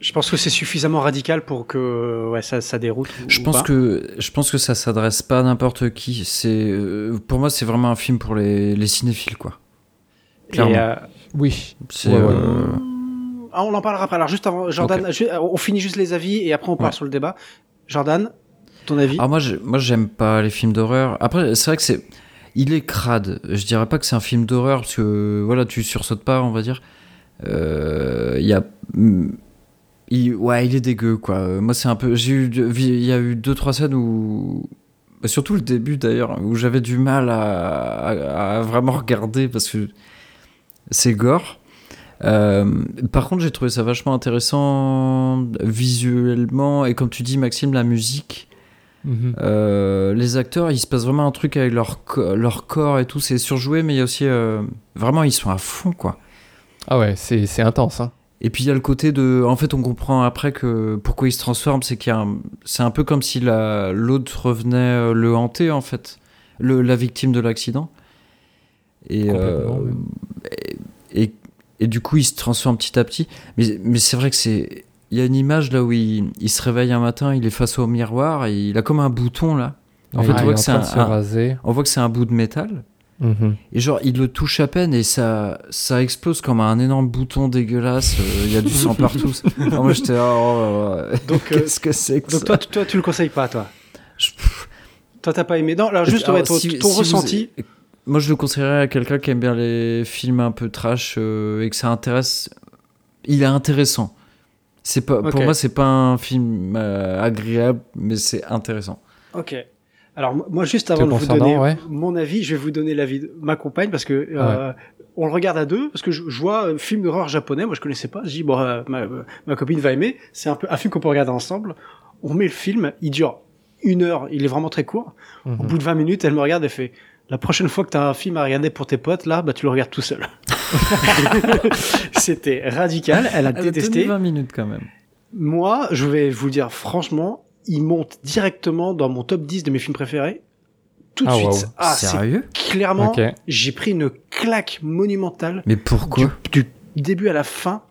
Je pense que c'est suffisamment radical pour que ouais, ça, ça déroute. Je ou pense pas. que je pense que ça s'adresse pas à n'importe qui. C'est euh, pour moi, c'est vraiment un film pour les, les cinéphiles, quoi. Et, clairement. euh, Oui. C'est Ouais, ouais. euh, Ah, on en parlera après. Alors juste avant, Jordan, on finit juste les avis et après on part Ouais. sur le débat. Jordan, ton avis Ah moi, j'ai- moi, j'aime pas les films d'horreur. Après, c'est vrai que c'est, il est crade. Je dirais pas que c'est un film d'horreur parce que voilà, tu sursautes pas, on va dire. Euh, Il y a, il- ouais, il est dégueu, quoi. Moi, c'est un peu, j'ai eu, il y a eu deux trois scènes où, bah, surtout le début d'ailleurs, où j'avais du mal à, à- à vraiment regarder parce que c'est gore. Euh, par contre, j'ai trouvé ça vachement intéressant visuellement et comme tu dis, Maxime, la musique. Mhm. Euh, les acteurs, il se passe vraiment un truc avec leur, leur corps et tout, c'est surjoué, mais il y a aussi. euh, vraiment, ils sont à fond, quoi. Ah ouais, c'est intense. Hein. Et puis il y a le côté de. En fait, on comprend après que pourquoi il se transforme, c'est qu'il y a un- C'est un peu comme si la- l'autre revenait euh, le hanter, en fait. Le, la victime de l'accident. Et, euh, oui. et, et, et du coup, il se transforme petit à petit. Mais, mais c'est vrai que c'est. Il y a une image là où il, il se réveille un matin, il est face au miroir et il a comme un bouton là. En fait, on voit que un- un-. On voit que c'est un bout de métal. Mhm. Et genre, il le touche à peine et ça, ça explose comme un énorme bouton dégueulasse. euh, Il y a du sang partout. Moi, j'étais. Oh, là là, Donc, euh, Qu'est-ce que c'est que donc ça toi, toi, tu le conseilles pas, toi Je- Toi, t'as pas aimé Non, alors juste Alors, ouais, ton, si- ton si vous- ressenti. Moi, je le conseillerais à quelqu'un qui aime bien les films un peu trash euh, et que ça intéresse. Il est intéressant. C'est pas. Pour moi, c'est pas un film euh, agréable, mais c'est intéressant. Ok. Alors moi, juste avant de vous donner ouais. mon avis, je vais vous donner l'avis de ma compagne parce que euh, on le regarde à deux parce que je, je vois un film d'horreur japonais. Moi, je connaissais pas. Je dis bon, euh, ma, ma copine va aimer. C'est un peu un film qu'on peut regarder ensemble. On met le film, il dure une heure. Il est vraiment très court. Au Mhm. bout de 20 minutes, elle me regarde et fait La prochaine fois que tu as un film à regarder pour tes potes, là, bah, tu le regardes tout seul. C'était radical. Elle a Elle a détesté. tenu 20 minutes quand même. Moi, je vais vous dire franchement, il monte directement dans mon top 10 de mes films préférés. Tout de Ah, suite. waouh. Ah, Sérieux? clairement, j'ai pris une claque monumentale Mais pourquoi? du, du début à la fin.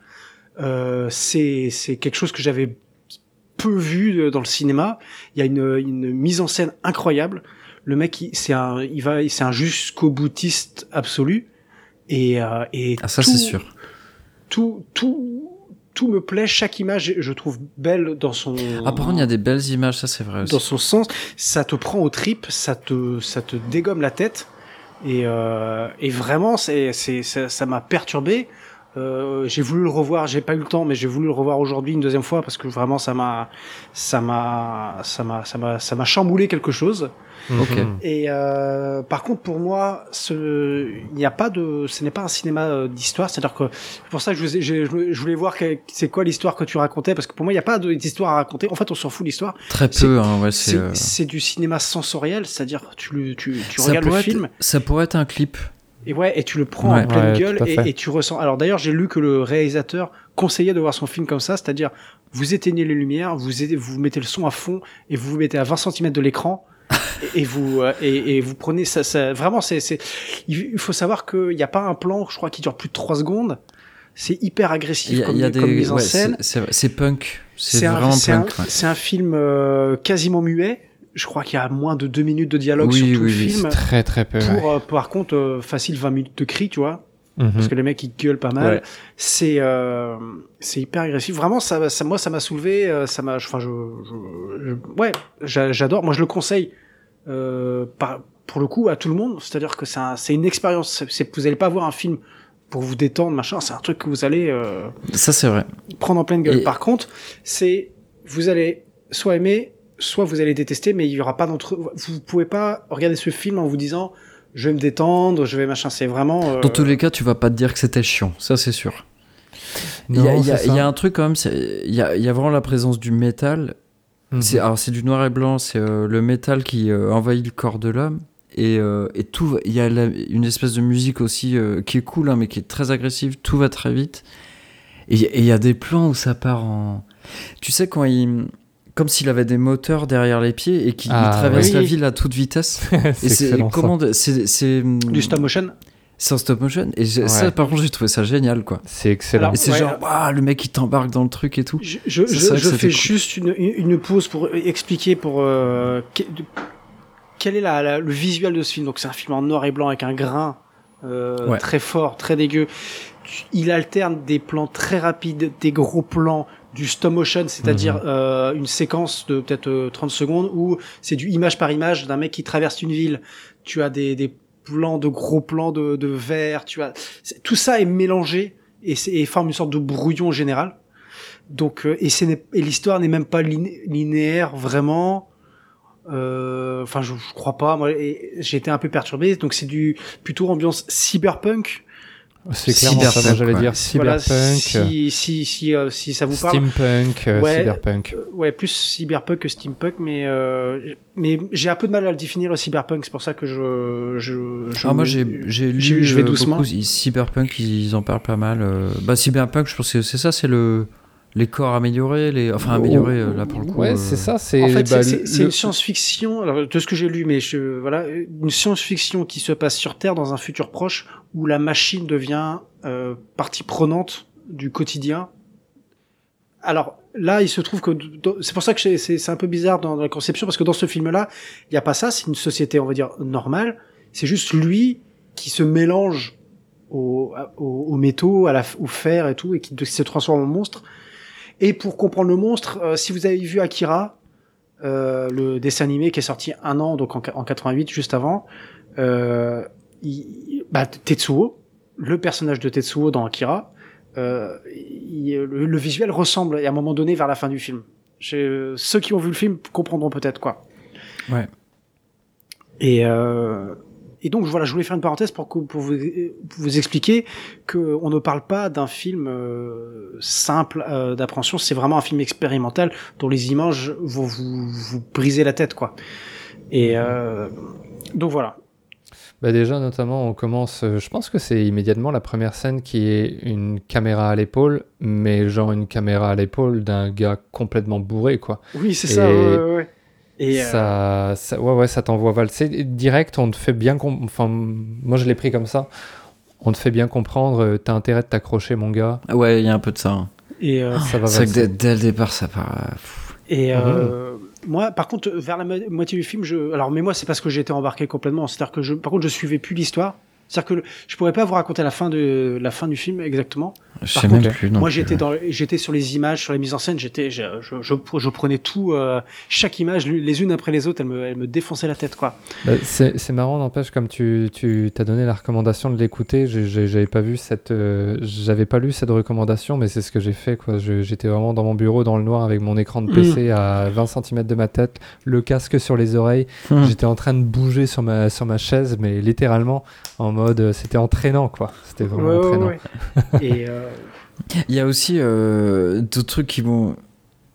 Euh, c'est c'est quelque chose que j'avais peu vu euh, dans le cinéma. Il y a une, une mise en scène incroyable. Le mec, c'est un, il va, c'est un jusqu'au boutiste absolu. Et, euh, et Ah, ça, c'est sûr. Tout, tout, tout me plaît. Chaque image, je trouve belle dans son. Ah, par contre, il y a des belles images, ça, c'est vrai aussi. dans son sens. Ça te prend aux tripes, ça te, ça te dégomme la tête. Et, euh, et vraiment, c'est, c'est, ça, ça m'a perturbé. Euh, j'ai voulu le revoir, j'ai pas eu le temps, mais j'ai voulu le revoir aujourd'hui une deuxième fois parce que vraiment ça m'a, ça m'a, ça m'a, ça m'a, ça m'a chamboulé quelque chose. Mhm. Et euh, par contre, pour moi, ce, il n'y a pas de, ce n'est pas un cinéma euh, d'histoire. C'est-à-dire que pour ça je, je, je voulais voir c'est quoi l'histoire que tu racontais parce que pour moi, il n'y a pas d'histoire à raconter. En fait, on s'en fout de l'histoire. Très peu, hein, ouais, c'est. Euh, c'est du cinéma sensoriel, c'est-à-dire tu, tu, tu ça regardes le être- film Ça pourrait être un clip. Et ouais et tu le prends Ouais. en pleine Ouais, gueule et, tu ressens. Alors d'ailleurs j'ai lu que le réalisateur conseillait de voir son film comme ça, c'est-à-dire vous éteignez les lumières, vous, aidez- vous mettez le son à fond et vous vous mettez à 20 cm de l'écran et, et vous euh, et, et vous prenez ça, ça vraiment c'est il faut savoir qu'il n'y a pas un plan je crois qui dure plus de 3 secondes c'est hyper agressif y a, comme, il y a comme des. mise en ouais, scène c'est- punk. C'est un, vraiment c'est un, punk. ouais. c'est un film euh, quasiment muet je crois qu'il y a moins de 2 minutes de dialogue Oui, sur tout oui, le oui, film Très très peu. ouais. pour euh, par contre euh, facile 20 minutes de cris tu vois Mhm. parce que les mecs ils gueulent pas mal Ouais. c'est euh, c'est hyper agressif vraiment ça, ça moi ça m'a soulevé euh, ça m'a enfin je, je, je- ouais j'a- j'adore moi je le conseille euh, par, pour le coup à tout le monde c'est à dire que c'est un- c'est une expérience vous allez pas voir un film pour vous détendre machin c'est un truc que vous allez euh, Ça, c'est vrai. prendre en pleine gueule Et- par contre c'est vous allez soit aimer soit vous allez détester mais il y aura pas d'entre vous pouvez pas regarder ce film en vous disant je vais me détendre je vais machin c'est vraiment euh, Dans tous les cas, tu vas pas te dire que c'était chiant. Ça, c'est sûr. Il y, a, y y un truc quand même, il y a, il y a vraiment la présence du métal. Mhm. C'est, alors c'est du noir et blanc, c'est euh, le métal qui euh, envahit le corps de l'homme. Et, euh, et tout, il y a la- une espèce de musique aussi euh, qui est cool, hein, mais qui est très agressive. Tout va très vite. Et et il y a des plans où ça part en. Tu sais, quand il. Comme s'il avait des moteurs derrière les pieds et qu'il Ah, traverse oui. la ville à toute vitesse. c'est et comment c'est du stop motion? c'est en stop motion et ça par contre j'ai trouvé ça génial quoi C'est excellent. Alors, et c'est ouais, genre waouh, le mec il t'embarque dans le truc et tout Je, fais cool. juste une, une pause pour expliquer pour euh, que- de- quel est la, la- le visuel de ce film. Donc c'est un film en noir et blanc avec un grain euh, Ouais. très fort, très dégueu. Il alterne des plans très rapides, des gros plans, du stop motion, c'est-à-dire Mhm. euh, une séquence de peut-être euh, 30 secondes où c'est du image par image d'un mec qui traverse une ville. Tu as des, des plans de gros plans de, de verre. Tu as tout ça est mélangé et, c'est- et forme une sorte de brouillon général. Donc euh, et, c'est et l'histoire n'est même pas liné- linéaire vraiment. Euh, Enfin, je, je crois pas. Moi, j'ai été un peu perturbé. Donc c'est du plutôt ambiance cyberpunk. C'est clairement ça, moi j'allais dire Voilà, cyberpunk, euh, si si si, euh, si ça vous parle. steampunk, euh, Ouais. cyberpunk. Euh, ouais, plus cyberpunk que steampunk, mais euh, mais j'ai un peu de mal à le définir le cyberpunk. C'est pour ça que je je. je ah moi j'ai j'ai lu je- vais doucement. beaucoup, ils- cyberpunk ils en parlent pas mal euh. bah cyberpunk je pense que c'est ça c'est le les corps améliorés les enfin améliorés euh, là pour le coup Ouais, euh, c'est ça. C'est En fait, bah, c'est- le- une science-fiction, alors, de ce que j'ai lu, mais je, voilà, une science-fiction qui se passe sur Terre dans un futur proche où la machine devient euh, partie prenante du quotidien. Alors là, il se trouve que c'est pour ça que c'est- c'est c'est un peu bizarre dans, dans la conception parce que dans ce film-là, il n'y a pas ça. C'est une société, on va dire normale. C'est juste lui qui se mélange aux, aux, aux métaux, à la, au fer et tout, et qui se transforme en monstre. Et pour comprendre le monstre, euh, si vous avez vu Akira, euh, le dessin animé qui est sorti un an, donc en, en 88, juste avant, euh, il- bah, Tetsuo, le personnage de Tetsuo dans Akira, il- le, le visuel ressemble et à un moment donné vers la fin du film. Je- ceux qui ont vu le film comprendront peut-être quoi. Ouais. Et, et donc voilà, je voulais faire une parenthèse pour, que- pour vous, pour vous expliquer que on ne parle pas d'un film euh, simple euh, d'appréhension. C'est vraiment un film expérimental dont les images vont vous, vous briser la tête, quoi. Et euh, donc voilà. Bah déjà, notamment, on commence. euh, je pense que c'est immédiatement la première scène qui est une caméra à l'épaule, mais genre une caméra à l'épaule d'un gars complètement bourré, quoi. Oui, c'est ça. Ouais, ouais. Et euh, ça, ça, ouais, ouais, ça t'envoie valser. Direct, on te fait bien. Enfin, moi, je l'ai pris comme ça. On te fait bien comprendre. euh, T'as intérêt de t'accrocher, mon gars. ouais il y a un peu de ça hein. et euh, Ça va c'est vrai que dès, dès le départ ça part euh. Et euh, moi, par contre, vers la mo- moitié du film, je. Alors, mais moi, c'est parce que j'ai été embarqué complètement. C'est-à-dire que je, par contre, je suivais plus l'histoire. C'est-à-dire que le- je pourrais pas vous raconter la fin de la fin du film exactement. je Par sais contre, même plus non moi, j'étais ouais. dans, j'étais sur les images, sur les mises en scène. J'étais, je, je, je, je prenais tout, euh, chaque image, les unes après les autres, elles me, elles me défonçaient la tête, quoi. Bah, c'est c'est marrant, n'empêche, comme tu tu t'as donné la recommandation de l'écouter, j'avais pas vu cette, euh, j'avais pas lu cette recommandation, mais c'est ce que j'ai fait quoi. J'étais vraiment dans mon bureau dans le noir avec mon écran de PC à 20 cm de ma tête, le casque sur les oreilles. Hmm. J'étais en train de bouger sur ma sur ma chaise, mais littéralement en mode, euh, c'était entraînant quoi. C'était vraiment Ouais, ouais, entraînant. ouais. Et euh, Il y a aussi euh, d'autres trucs qui vont,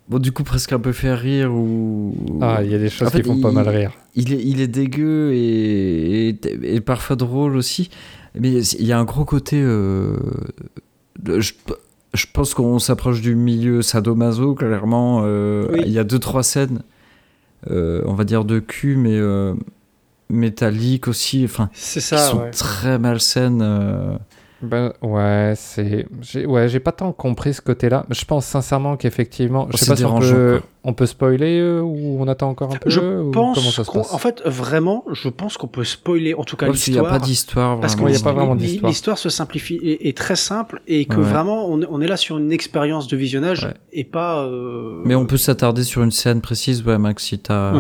bon, du coup, presque un peu faire rire ou. Ah, il y a des choses En fait, qui font pas il- mal rire. Il est, il est dégueu et, et, et parfois drôle aussi. Mais il y a un gros côté. euh, je, je pense qu'on s'approche du milieu sadomaso, clairement. euh, Oui. Il y a deux, trois scènes, euh, on va dire de cul, mais euh, métalliques aussi, enfin, C'est qui ça, sont ouais. très malsaines. euh. Ben, ouais, c'est. J'ai ouais, j'ai pas tant compris ce côté-là. Je pense sincèrement qu'effectivement. Je Oh, sais c'est pas si on peut, on peut spoiler euh, ou on attend encore un peu Je ou pense comment ça se passe? en fait, vraiment, je pense qu'on peut spoiler, en tout cas Ouais, parce qu'il n'y a l'histoire. pas d'histoire. Parce qu'il y a pas vraiment d'histoire. L'histoire se simplifie et est très simple et que Ouais. vraiment on, on est là sur une expérience de visionnage Ouais. et pas. euh, Mais on peut s'attarder sur une scène précise, ouais, Max, si t'as.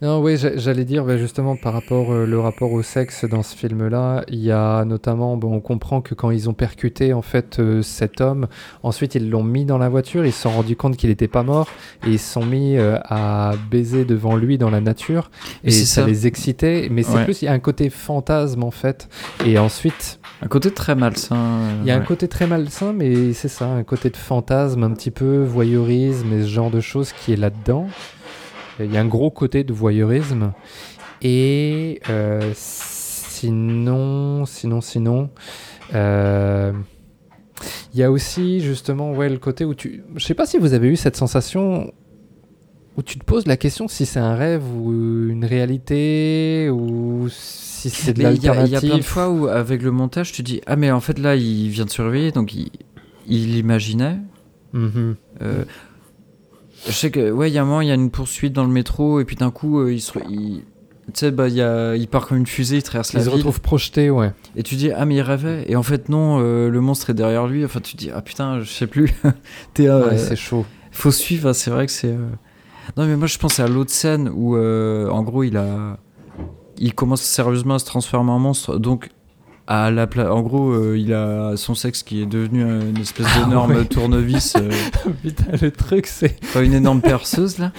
Non, oui, j'a- j'allais dire ben, justement par rapport euh, le rapport au sexe dans ce film-là, il y a notamment, bon, on comprend que quand ils ont percuté en fait euh, cet homme, ensuite ils l'ont mis dans la voiture, ils se sont rendus compte qu'il n'était pas mort et ils se sont mis euh, à baiser devant lui dans la nature et ça, ça. les excitait. Mais c'est Ouais. plus il y a un côté fantasme en fait. Et ensuite Un côté très malsain. il y a un côté très malsain, mais c'est ça, un côté de fantasme, un petit peu voyeurisme et ce genre de choses qui est là-dedans. Il y a un gros côté de voyeurisme. Et euh, sinon, sinon, sinon, euh, il y a aussi justement ouais, le côté où tu... Je sais pas si vous avez eu cette sensation où tu te poses la question si c'est un rêve ou une réalité ou si c'est de Mais il y, a- il y a plein de l'alternative. fois où, avec le montage, tu dis Ah, mais en fait, là, il vient de se réveiller, donc il, il imaginait. Mhm. Euh, je sais que, ouais, il y a un moment, il y a une poursuite dans le métro, et puis d'un coup, euh, il se. il- tu sais, bah, il, y a, il part comme une fusée, il traverse la Ils se ville. retrouvent projetés, ouais. Et tu dis, ah, mais il rêvait. Et en fait, non, euh, le monstre est derrière lui. Enfin, tu dis, ah putain, je sais plus. T'es, euh, Ouais, c'est chaud. faut suivre, hein, c'est vrai que c'est. euh, Non, mais moi je pense à l'autre scène où, en gros, il a. Il commence sérieusement à se transformer en monstre. Donc, à la pla- en gros, euh, il a son sexe qui est devenu une espèce Ah d'énorme ouais. tournevis, euh, Putain, le truc, c'est. enfin, une énorme perceuse là.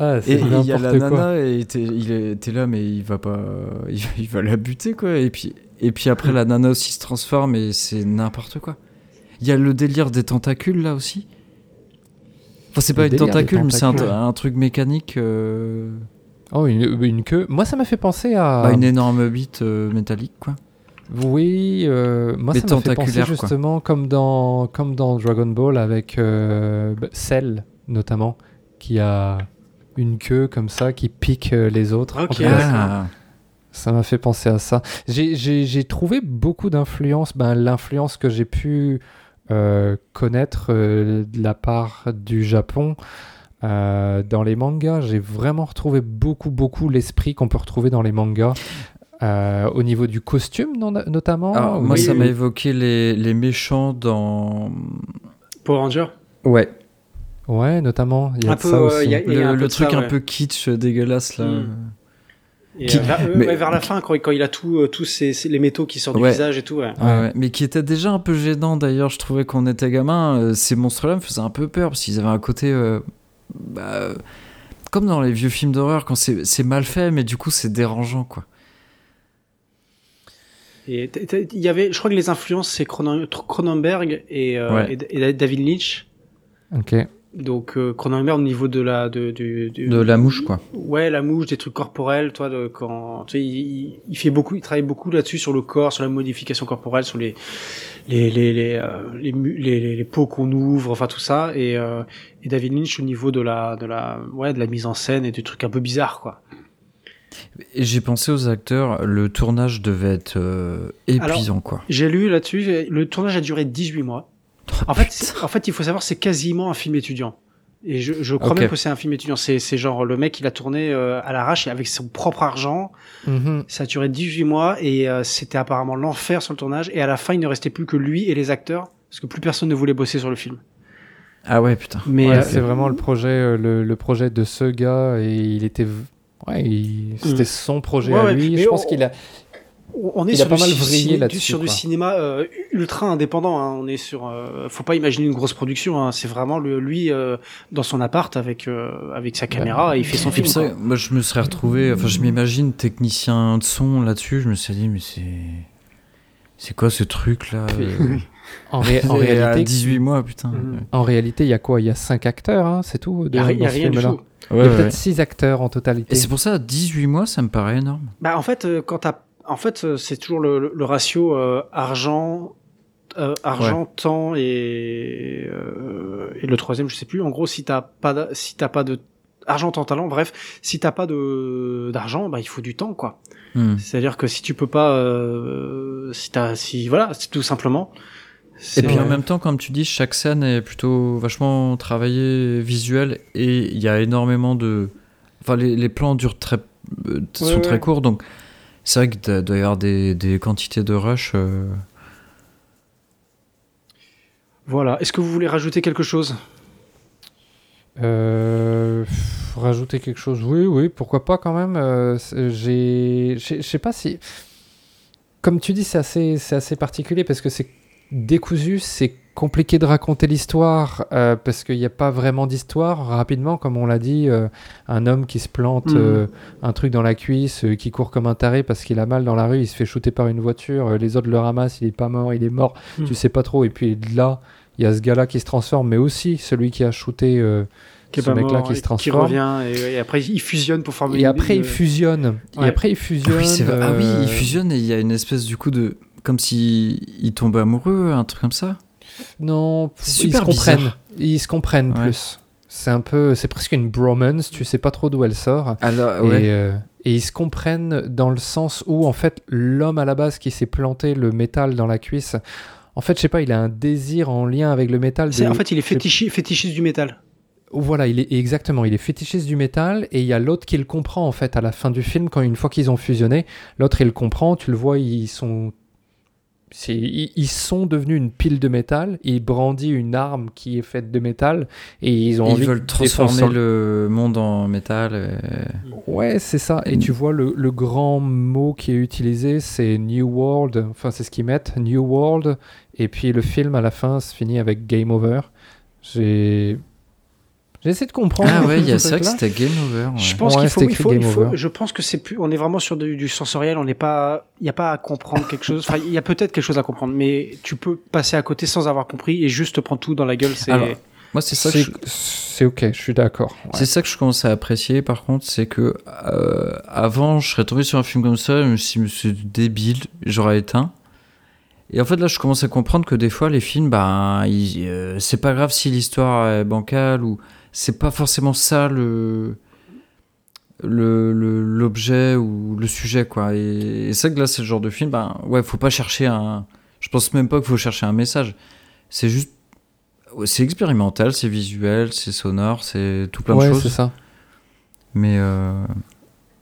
Ah, Et il y a la quoi. nana et t'es, il est, t'es là, mais il va pas. Il, il va la buter quoi. Et puis, et puis après, la nana aussi se transforme et c'est n'importe quoi. Il y a le délire des tentacules là aussi. Enfin, c'est Le pas une tentacule, mais c'est un, truc mécanique. euh, Oh, une, une queue. Moi, ça m'a fait penser à. Bah, une énorme bite euh, métallique, quoi. Oui, euh, moi, Mais ça m'a fait penser quoi. justement comme dans, comme dans Dragon Ball avec euh, bah, Cell, notamment, qui a une queue comme ça qui pique euh, les autres. Ok. En tout cas, Ah. Ça m'a fait penser à ça. J'ai- trouvé beaucoup d'influence, ben, l'influence que j'ai pu euh, connaître euh, de la part du Japon euh, dans les mangas. J'ai vraiment retrouvé beaucoup, beaucoup l'esprit qu'on peut retrouver dans les mangas. Euh, au niveau du costume, non- notamment. Alors, moi, oui, ça oui. m'a évoqué les, les méchants dans. Power Ranger. Ouais. Ouais, notamment. Il y a Un peu, ça euh, y a- Le, un peu le de truc ça, un ouais. peu kitsch, dégueulasse, là. Mm. Et Qui- euh, vers, euh, mais- ouais, vers la fin, quand, quand il a tout, euh, tous ces, ces- les métaux qui sortent Ouais. du visage et tout. Ouais. Ouais, ouais. Mais qui était déjà un peu gênant d'ailleurs, je trouvais qu'on était gamin. euh, ces monstres-là me faisaient un peu peur parce qu'ils avaient un côté. euh, bah, comme dans les vieux films d'horreur, quand c'est c'est mal fait, mais du coup c'est dérangeant quoi. Et il y avait, je crois que les influences, c'est Cronen- Cronenberg et, euh, Ouais. et, et David Lynch. Ok. Donc euh, Cronenberg au niveau de la de, la mouche quoi. Ouais, la mouche, des trucs corporels, toi, de, quand, tu sais, il, il fait beaucoup, il travaille beaucoup là-dessus sur le corps, sur la modification corporelle, sur les les les les euh, les, peaux qu'on ouvre, enfin tout ça, et et David Lynch au niveau de la de la ouais de la mise en scène et des trucs un peu bizarres quoi. J'ai pensé aux acteurs, le tournage devait être euh, épuisant quoi. J'ai lu là-dessus, le tournage a duré 18 mois. En fait, c'est- en fait, il faut savoir, c'est quasiment un film étudiant. Et je, je crois même que c'est un film étudiant. C'est, c'est genre le mec, il a tourné euh, à l'arrache et avec son propre argent. Mhm. Ça a duré 18 mois et euh, c'était apparemment l'enfer sur le tournage. Et à la fin, il ne restait plus que lui et les acteurs parce que plus personne ne voulait bosser sur le film. Ah ouais putain. Mais Ouais, euh, c'est vraiment le projet, euh, le, le projet de ce gars et il était, ouais, il- c'était Mm. son projet Ouais, à ouais, lui. Je pense on- qu'il a, on est il a sur pas du mal ciné- sur du cinéma euh, ultra indépendant. Hein. On est sur, euh, faut pas imaginer une grosse production. Hein. C'est vraiment le, lui euh, dans son appart avec euh, avec sa caméra et il fait son Et film. ça, moi je me serais retrouvé, enfin je m'imagine technicien de son là-dessus, je me suis dit mais c'est c'est quoi ce truc là euh, en, ré- en réalité, 18 mois putain. Mhm. en réalité, il y a quoi? Il y a cinq acteurs, hein, c'est tout. Il y a, il y rien du tout. Il Ouais, y a ouais, peut-être ouais. six acteurs en totalité. Et c'est pour ça 18 mois ça me paraît énorme. Bah en fait, euh, quand t'as, en fait, euh, c'est toujours le, le- le ratio euh, argent euh, argent, temps et, euh, et le troisième, je sais plus. En gros, si t'as pas, de- si t'as pas de argent, temps, talent, bref, si t'as pas de d'argent, bah il faut du temps, quoi. Hmm. C'est-à-dire que si tu peux pas, euh, si t'as, si voilà, c'est tout simplement. Et puis en même temps, comme tu dis, chaque scène est plutôt vachement travaillée visuelle et il y a énormément de. Enfin, les, les plans durent très, euh, sont Ouais, très ouais. courts, donc c'est vrai qu'il doit y avoir des, des quantités de rush. euh. Voilà. Est-ce que vous voulez rajouter quelque chose? Euh, rajouter quelque chose Oui, oui, pourquoi pas quand même. Euh, j'ai, j'ai- je sais pas si, comme tu dis, c'est assez, c'est assez particulier parce que c'est décousu, c'est compliqué de raconter l'histoire euh, parce qu'il n'y a pas vraiment d'histoire. Rapidement, comme on l'a dit, euh, un homme qui se plante Mhm. euh, un truc dans la cuisse, euh, qui court comme un taré parce qu'il a mal dans la rue, il se fait shooter par une voiture, euh, les autres le ramassent, il est pas mort, il est mort, Mhm. tu sais pas trop. Et puis là, il y a ce gars-là qui se transforme, mais aussi celui qui a shooté. euh, Qui est ce pas mec-là mort qui se transforme. revient et, et après il fusionne pour former. Et une- après, une- il fusionne. Et après, il fusionne. Oui, c'est vrai. Ah oui, euh, ils fusionnent et il y a une espèce du coup de. Comme si ils tombaient amoureux, un truc comme ça. Non, C'est ils super se comprennent. bizarre. Ils se comprennent Ouais. plus. C'est un peu, c'est presque une bromance. Tu sais pas trop d'où elle sort. Alors, Et, ouais. euh, et ils se comprennent dans le sens où, en fait, l'homme à la base qui s'est planté le métal dans la cuisse, en fait, je sais pas, il a un désir en lien avec le métal. De- en fait, il est fétichi- fétichiste du métal. Voilà, il est exactement, il est fétichiste du métal et il y a l'autre qui le comprend en fait à la fin du film quand une fois qu'ils ont fusionné, l'autre il le comprend, tu le vois, ils sont ils ils sont devenus une pile de métal, il brandit une arme qui est faite de métal et ils ont Ils envie veulent de transformer défoncer- le monde en métal. et- Ouais, c'est ça. Et tu vois, le, le grand mot qui est utilisé, c'est New World. Enfin, c'est ce qu'ils mettent, New World. Et puis le film, à la fin, se finit avec Game Over. J'ai... J'ai essayé de comprendre. Ah ouais, il y a ça que c'était Game Over. ouais. Je pense Ouais, qu'il faut, il faut, il faut- Over. je pense que c'est plus, on est vraiment sur du, du sensoriel, on n'est pas, il n'y a pas à comprendre quelque chose. Enfin, il y a peut-être quelque chose à comprendre, mais tu peux passer à côté sans avoir compris et juste te prendre tout dans la gueule. C'est, Alors, Moi, c'est ça que C'est je- c'est ok, je suis d'accord. Ouais. C'est ça que je commence à apprécier, par contre, c'est que euh, avant, je serais tombé sur un film comme ça, je me suis dit, c'est débile, j'aurais éteint. Et en fait, là, je commence à comprendre que des fois, les films, ben, ils- euh, c'est pas grave si l'histoire est bancale ou c'est pas forcément ça le le- le- l'objet ou le sujet, quoi. Et, et c'est que là, c'est le genre de film, ben, ouais, faut pas chercher un. Je pense même pas qu'il faut chercher un message. C'est juste. C'est expérimental, c'est visuel, c'est sonore, c'est tout plein ouais, de c'est choses. ça. Mais euh,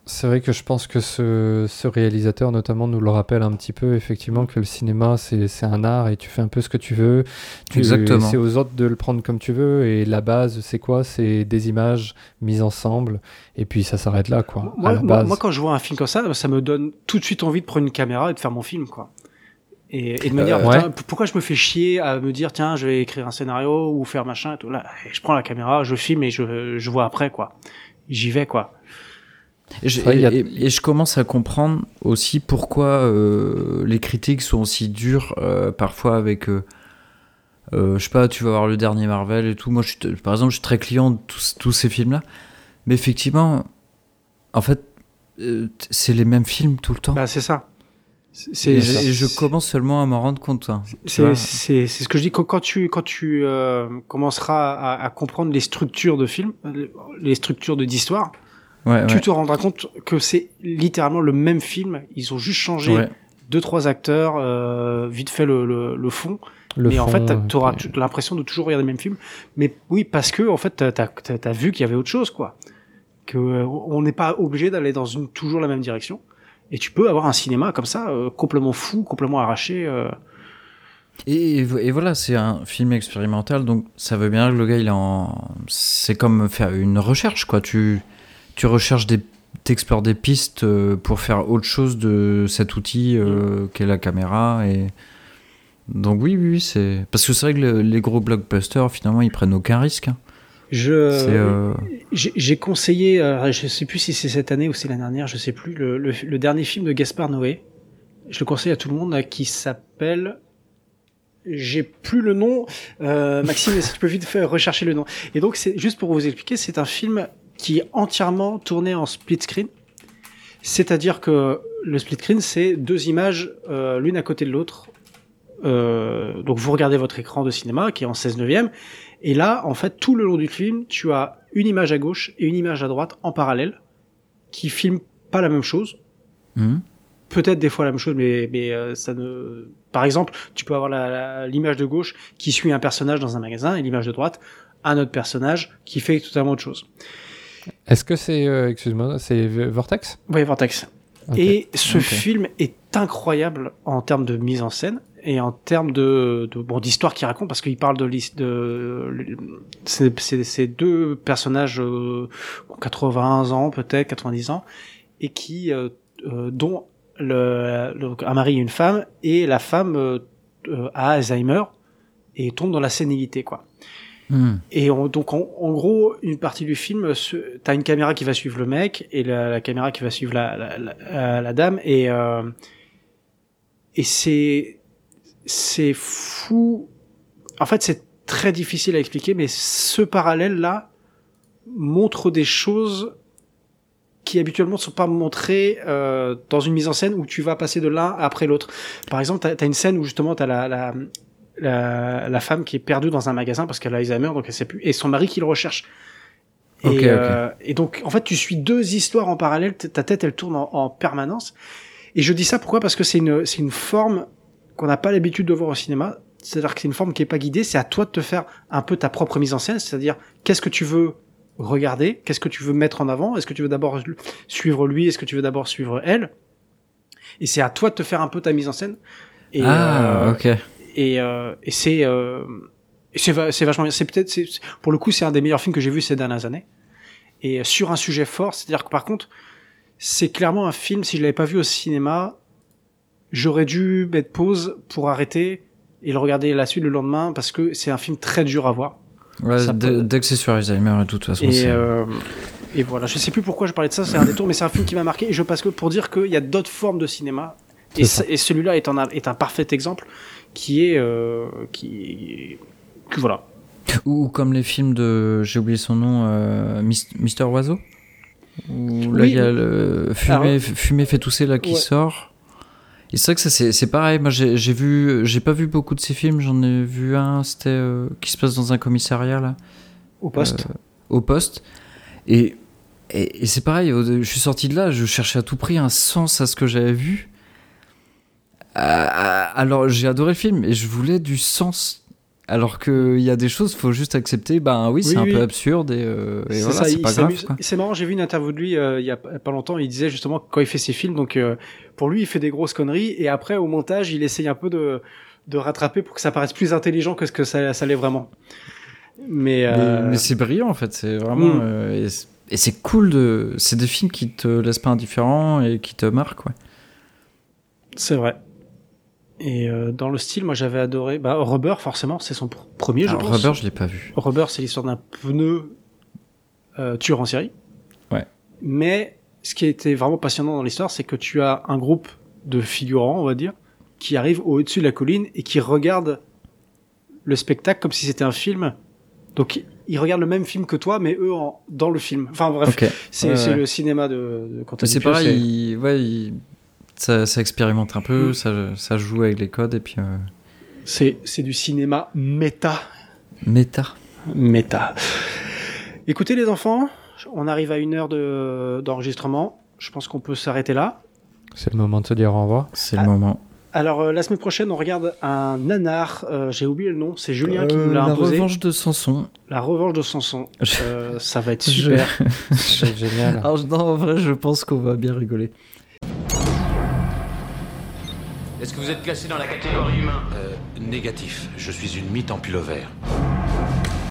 C'est vrai que je pense que ce, ce réalisateur notamment nous le rappelle un petit peu effectivement que le cinéma c'est c'est un art et tu fais un peu ce que tu veux. Tu- Exactement. C'est aux autres de le prendre comme tu veux et la base c'est quoi? C'est des images mises ensemble et puis ça s'arrête là quoi. à moi, la moi, base. moi, quand je vois un film comme ça, ça me donne tout de suite envie de prendre une caméra et de faire mon film, quoi. Et, et de me dire, Euh, putain, ouais. p- pourquoi je me fais chier à me dire, tiens, je vais écrire un scénario ou faire machin et tout. Là, et je prends la caméra, je filme et je, je vois après, quoi. J'y vais, quoi. Et, je- C'est vrai, il y a- et- et je commence à comprendre aussi pourquoi euh, les critiques sont aussi dures euh, parfois avec. euh, euh, je sais pas, tu vas voir le dernier Marvel et tout. Moi, je suis t- par exemple, je suis très client de tous, tous ces films-là. Mais effectivement, en fait, euh, c'est les mêmes films tout le temps. Bah, c'est ça. C'est, et, je, et je c'est- commence seulement à m'en rendre compte. hein. C'est vois. c'est- c'est ce que je dis quand, tu quand tu euh, commenceras à, à comprendre les structures de films, les structures de d'histoire, Ouais, tu ouais. te rendras compte que c'est littéralement le même film. Ils ont juste changé Ouais. deux trois acteurs, euh, vite fait le, le, le fond. Le mais en fait, tu auras l'impression de toujours regarder le même film. Mais oui, parce que en fait, t'as as, vu qu'il y avait autre chose, quoi. Que euh, on n'est pas obligé d'aller dans une toujours la même direction. Et tu peux avoir un cinéma comme ça, euh, complètement fou, complètement arraché. euh, Et, et voilà, c'est un film expérimental, donc ça veut bien que le gars, il est en. C'est comme faire une recherche, quoi. Tu, tu recherches des. T'explores des pistes euh, pour faire autre chose de cet outil euh, qu'est la caméra. Et... Donc, oui, oui, oui, c'est. Parce que c'est vrai que le- les gros blockbusters, finalement, ils prennent aucun risque. hein. Je euh, J'ai conseillé, je sais plus si c'est cette année ou c'est l'année dernière, je sais plus, le, le, le dernier film de Gaspard Noé. Je le conseille à tout le monde, qui s'appelle. J'ai plus le nom. Euh, Maxime, que tu peux vite faire rechercher le nom? Et donc, c'est juste pour vous expliquer, c'est un film qui est entièrement tourné en split screen. C'est-à-dire que le split screen, c'est deux images, euh, l'une à côté de l'autre, euh, donc vous regardez votre écran de cinéma qui est en 16 neuvième, et là, en fait, tout le long du film, tu as une image à gauche et une image à droite en parallèle qui filment pas la même chose. Mhm. Peut-être des fois la même chose, mais, mais euh, ça ne. Par exemple, tu peux avoir l'image de gauche qui suit un personnage dans un magasin et l'image de droite un autre personnage qui fait totalement autre chose. Est-ce que c'est, euh, excuse-moi, c'est Vortex? Oui, Vortex. Et ce film est incroyable en termes de mise en scène et en termes de, de bon d'histoire qu'il raconte parce qu'il parle de de c'est deux personnages euh, qui ont 80 ans peut-être 90 ans et qui euh, euh, dont le, le- un mari et une femme et la femme euh, a Alzheimer et tombe dans la sénilité quoi. Mhm. Et on- donc en, en gros, une partie du film, t'as une caméra qui va suivre le mec et la, la caméra qui va suivre la, la, la- la dame et euh, et c'est c'est fou. En fait, c'est très difficile à expliquer, mais ce parallèle là montre des choses qui habituellement ne sont pas montrées euh, dans une mise en scène où tu vas passer de l'un après l'autre. Par exemple, t'as as une scène où justement t'as la, la la, la femme qui est perdue dans un magasin parce qu'elle a Alzheimer, donc elle sait plus, et son mari qui le recherche. Et, euh, et donc, en fait, tu suis deux histoires en parallèle, ta tête, elle tourne en, en permanence. Et je dis ça pourquoi? Parce que c'est une, c'est une forme qu'on n'a pas l'habitude de voir au cinéma. C'est-à-dire que c'est une forme qui est pas guidée, c'est à toi de te faire un peu ta propre mise en scène, c'est-à-dire qu'est-ce que tu veux regarder, qu'est-ce que tu veux mettre en avant, est-ce que tu veux d'abord suivre lui, est-ce que tu veux d'abord suivre elle, et c'est à toi de te faire un peu ta mise en scène. Et, ah, euh, ok. Et, euh, et c'est euh, c'est va- c'est vachement bien. C'est peut-être c'est- pour le coup c'est un des meilleurs films que j'ai vu ces dernières années. Et euh, sur un sujet fort, c'est-à-dire que par contre c'est clairement un film si je l'avais pas vu au cinéma, j'aurais dû mettre pause pour arrêter et le regarder la suite le lendemain parce que c'est un film très dur à voir. Ouais, dès, peut- dès que c'est sur Alzheimer et tout, de toute façon. Et, euh, et voilà, je sais plus pourquoi je parlais de ça, c'est un détour, mais c'est un film qui m'a marqué. Et je passe que pour dire qu'il y a d'autres formes de cinéma. Et, celui-là est, est un parfait exemple qui est. euh, qui, que voilà. Ou comme les films de. J'ai oublié son nom, euh, Mis- Mister Oiseau Où là, Oui. il y a le Fumée, Alors- Fumée fait tousser là qui Ouais. sort. Et c'est vrai que ça, c'est pareil. Moi, j'ai vu. J'ai pas vu beaucoup de ces films. J'en ai vu un, c'était. euh, qui se passe dans un commissariat là. Au poste. Euh, au poste. Et, et, et c'est pareil, je suis sorti de là, je cherchais à tout prix un sens à ce que j'avais vu. Euh, alors j'ai adoré le film et je voulais du sens. Alors qu'il y a des choses, faut juste accepter, ben oui, c'est Oui, un oui. peu absurde et, euh, et voilà, c'est pas grave. C'est marrant, j'ai vu une interview de lui euh, il y a pas longtemps. Il disait justement que quand il fait ses films, donc euh, pour lui, il fait des grosses conneries et après au montage, il essaye un peu de de rattraper pour que ça paraisse plus intelligent que ce que ça, ça l'est vraiment. Mais, euh, Mais, mais c'est brillant en fait, c'est vraiment. Mm. euh, et c'est- et c'est cool de. C'est des films qui te laissent pas indifférent et qui te marquent, quoi. C'est vrai. Et euh, dans le style, moi j'avais adoré. Bah, Rubber, forcément, c'est son pr- premier, je Alors, pense. Rubber, je l'ai pas vu. Rubber, c'est l'histoire d'un pneu euh, tueur en série. Ouais. Mais ce qui était vraiment passionnant dans l'histoire, c'est que tu as un groupe de figurants, on va dire, qui arrivent au-dessus de la colline et qui regardent le spectacle comme si c'était un film. Donc ils regardent le même film que toi, mais eux en, dans le film. Enfin bref, Ok. c'est Ouais, c'est ouais. le cinéma de, de quand Mais c'est pareil, il- ouais, il- ça, ça expérimente un peu, Mm. ça, ça joue avec les codes et puis euh, C'est c'est du cinéma méta. méta. Méta. Écoutez les enfants, on arrive à une heure de- d'enregistrement. Je pense qu'on peut s'arrêter là. C'est le moment de se dire au revoir. C'est Ah. le moment. Alors euh, la semaine prochaine, on regarde un nanar. euh, J'ai oublié le nom. C'est Julien qui Euh, nous l'a la imposé. revanche de Samson. La revanche de Samson. Euh, ça va être Je- super. C'est génial. Alors non, en vrai, je pense qu'on va bien rigoler. Est-ce que vous êtes classé dans la catégorie humain Euh, négatif. Je suis une mythe en pullover.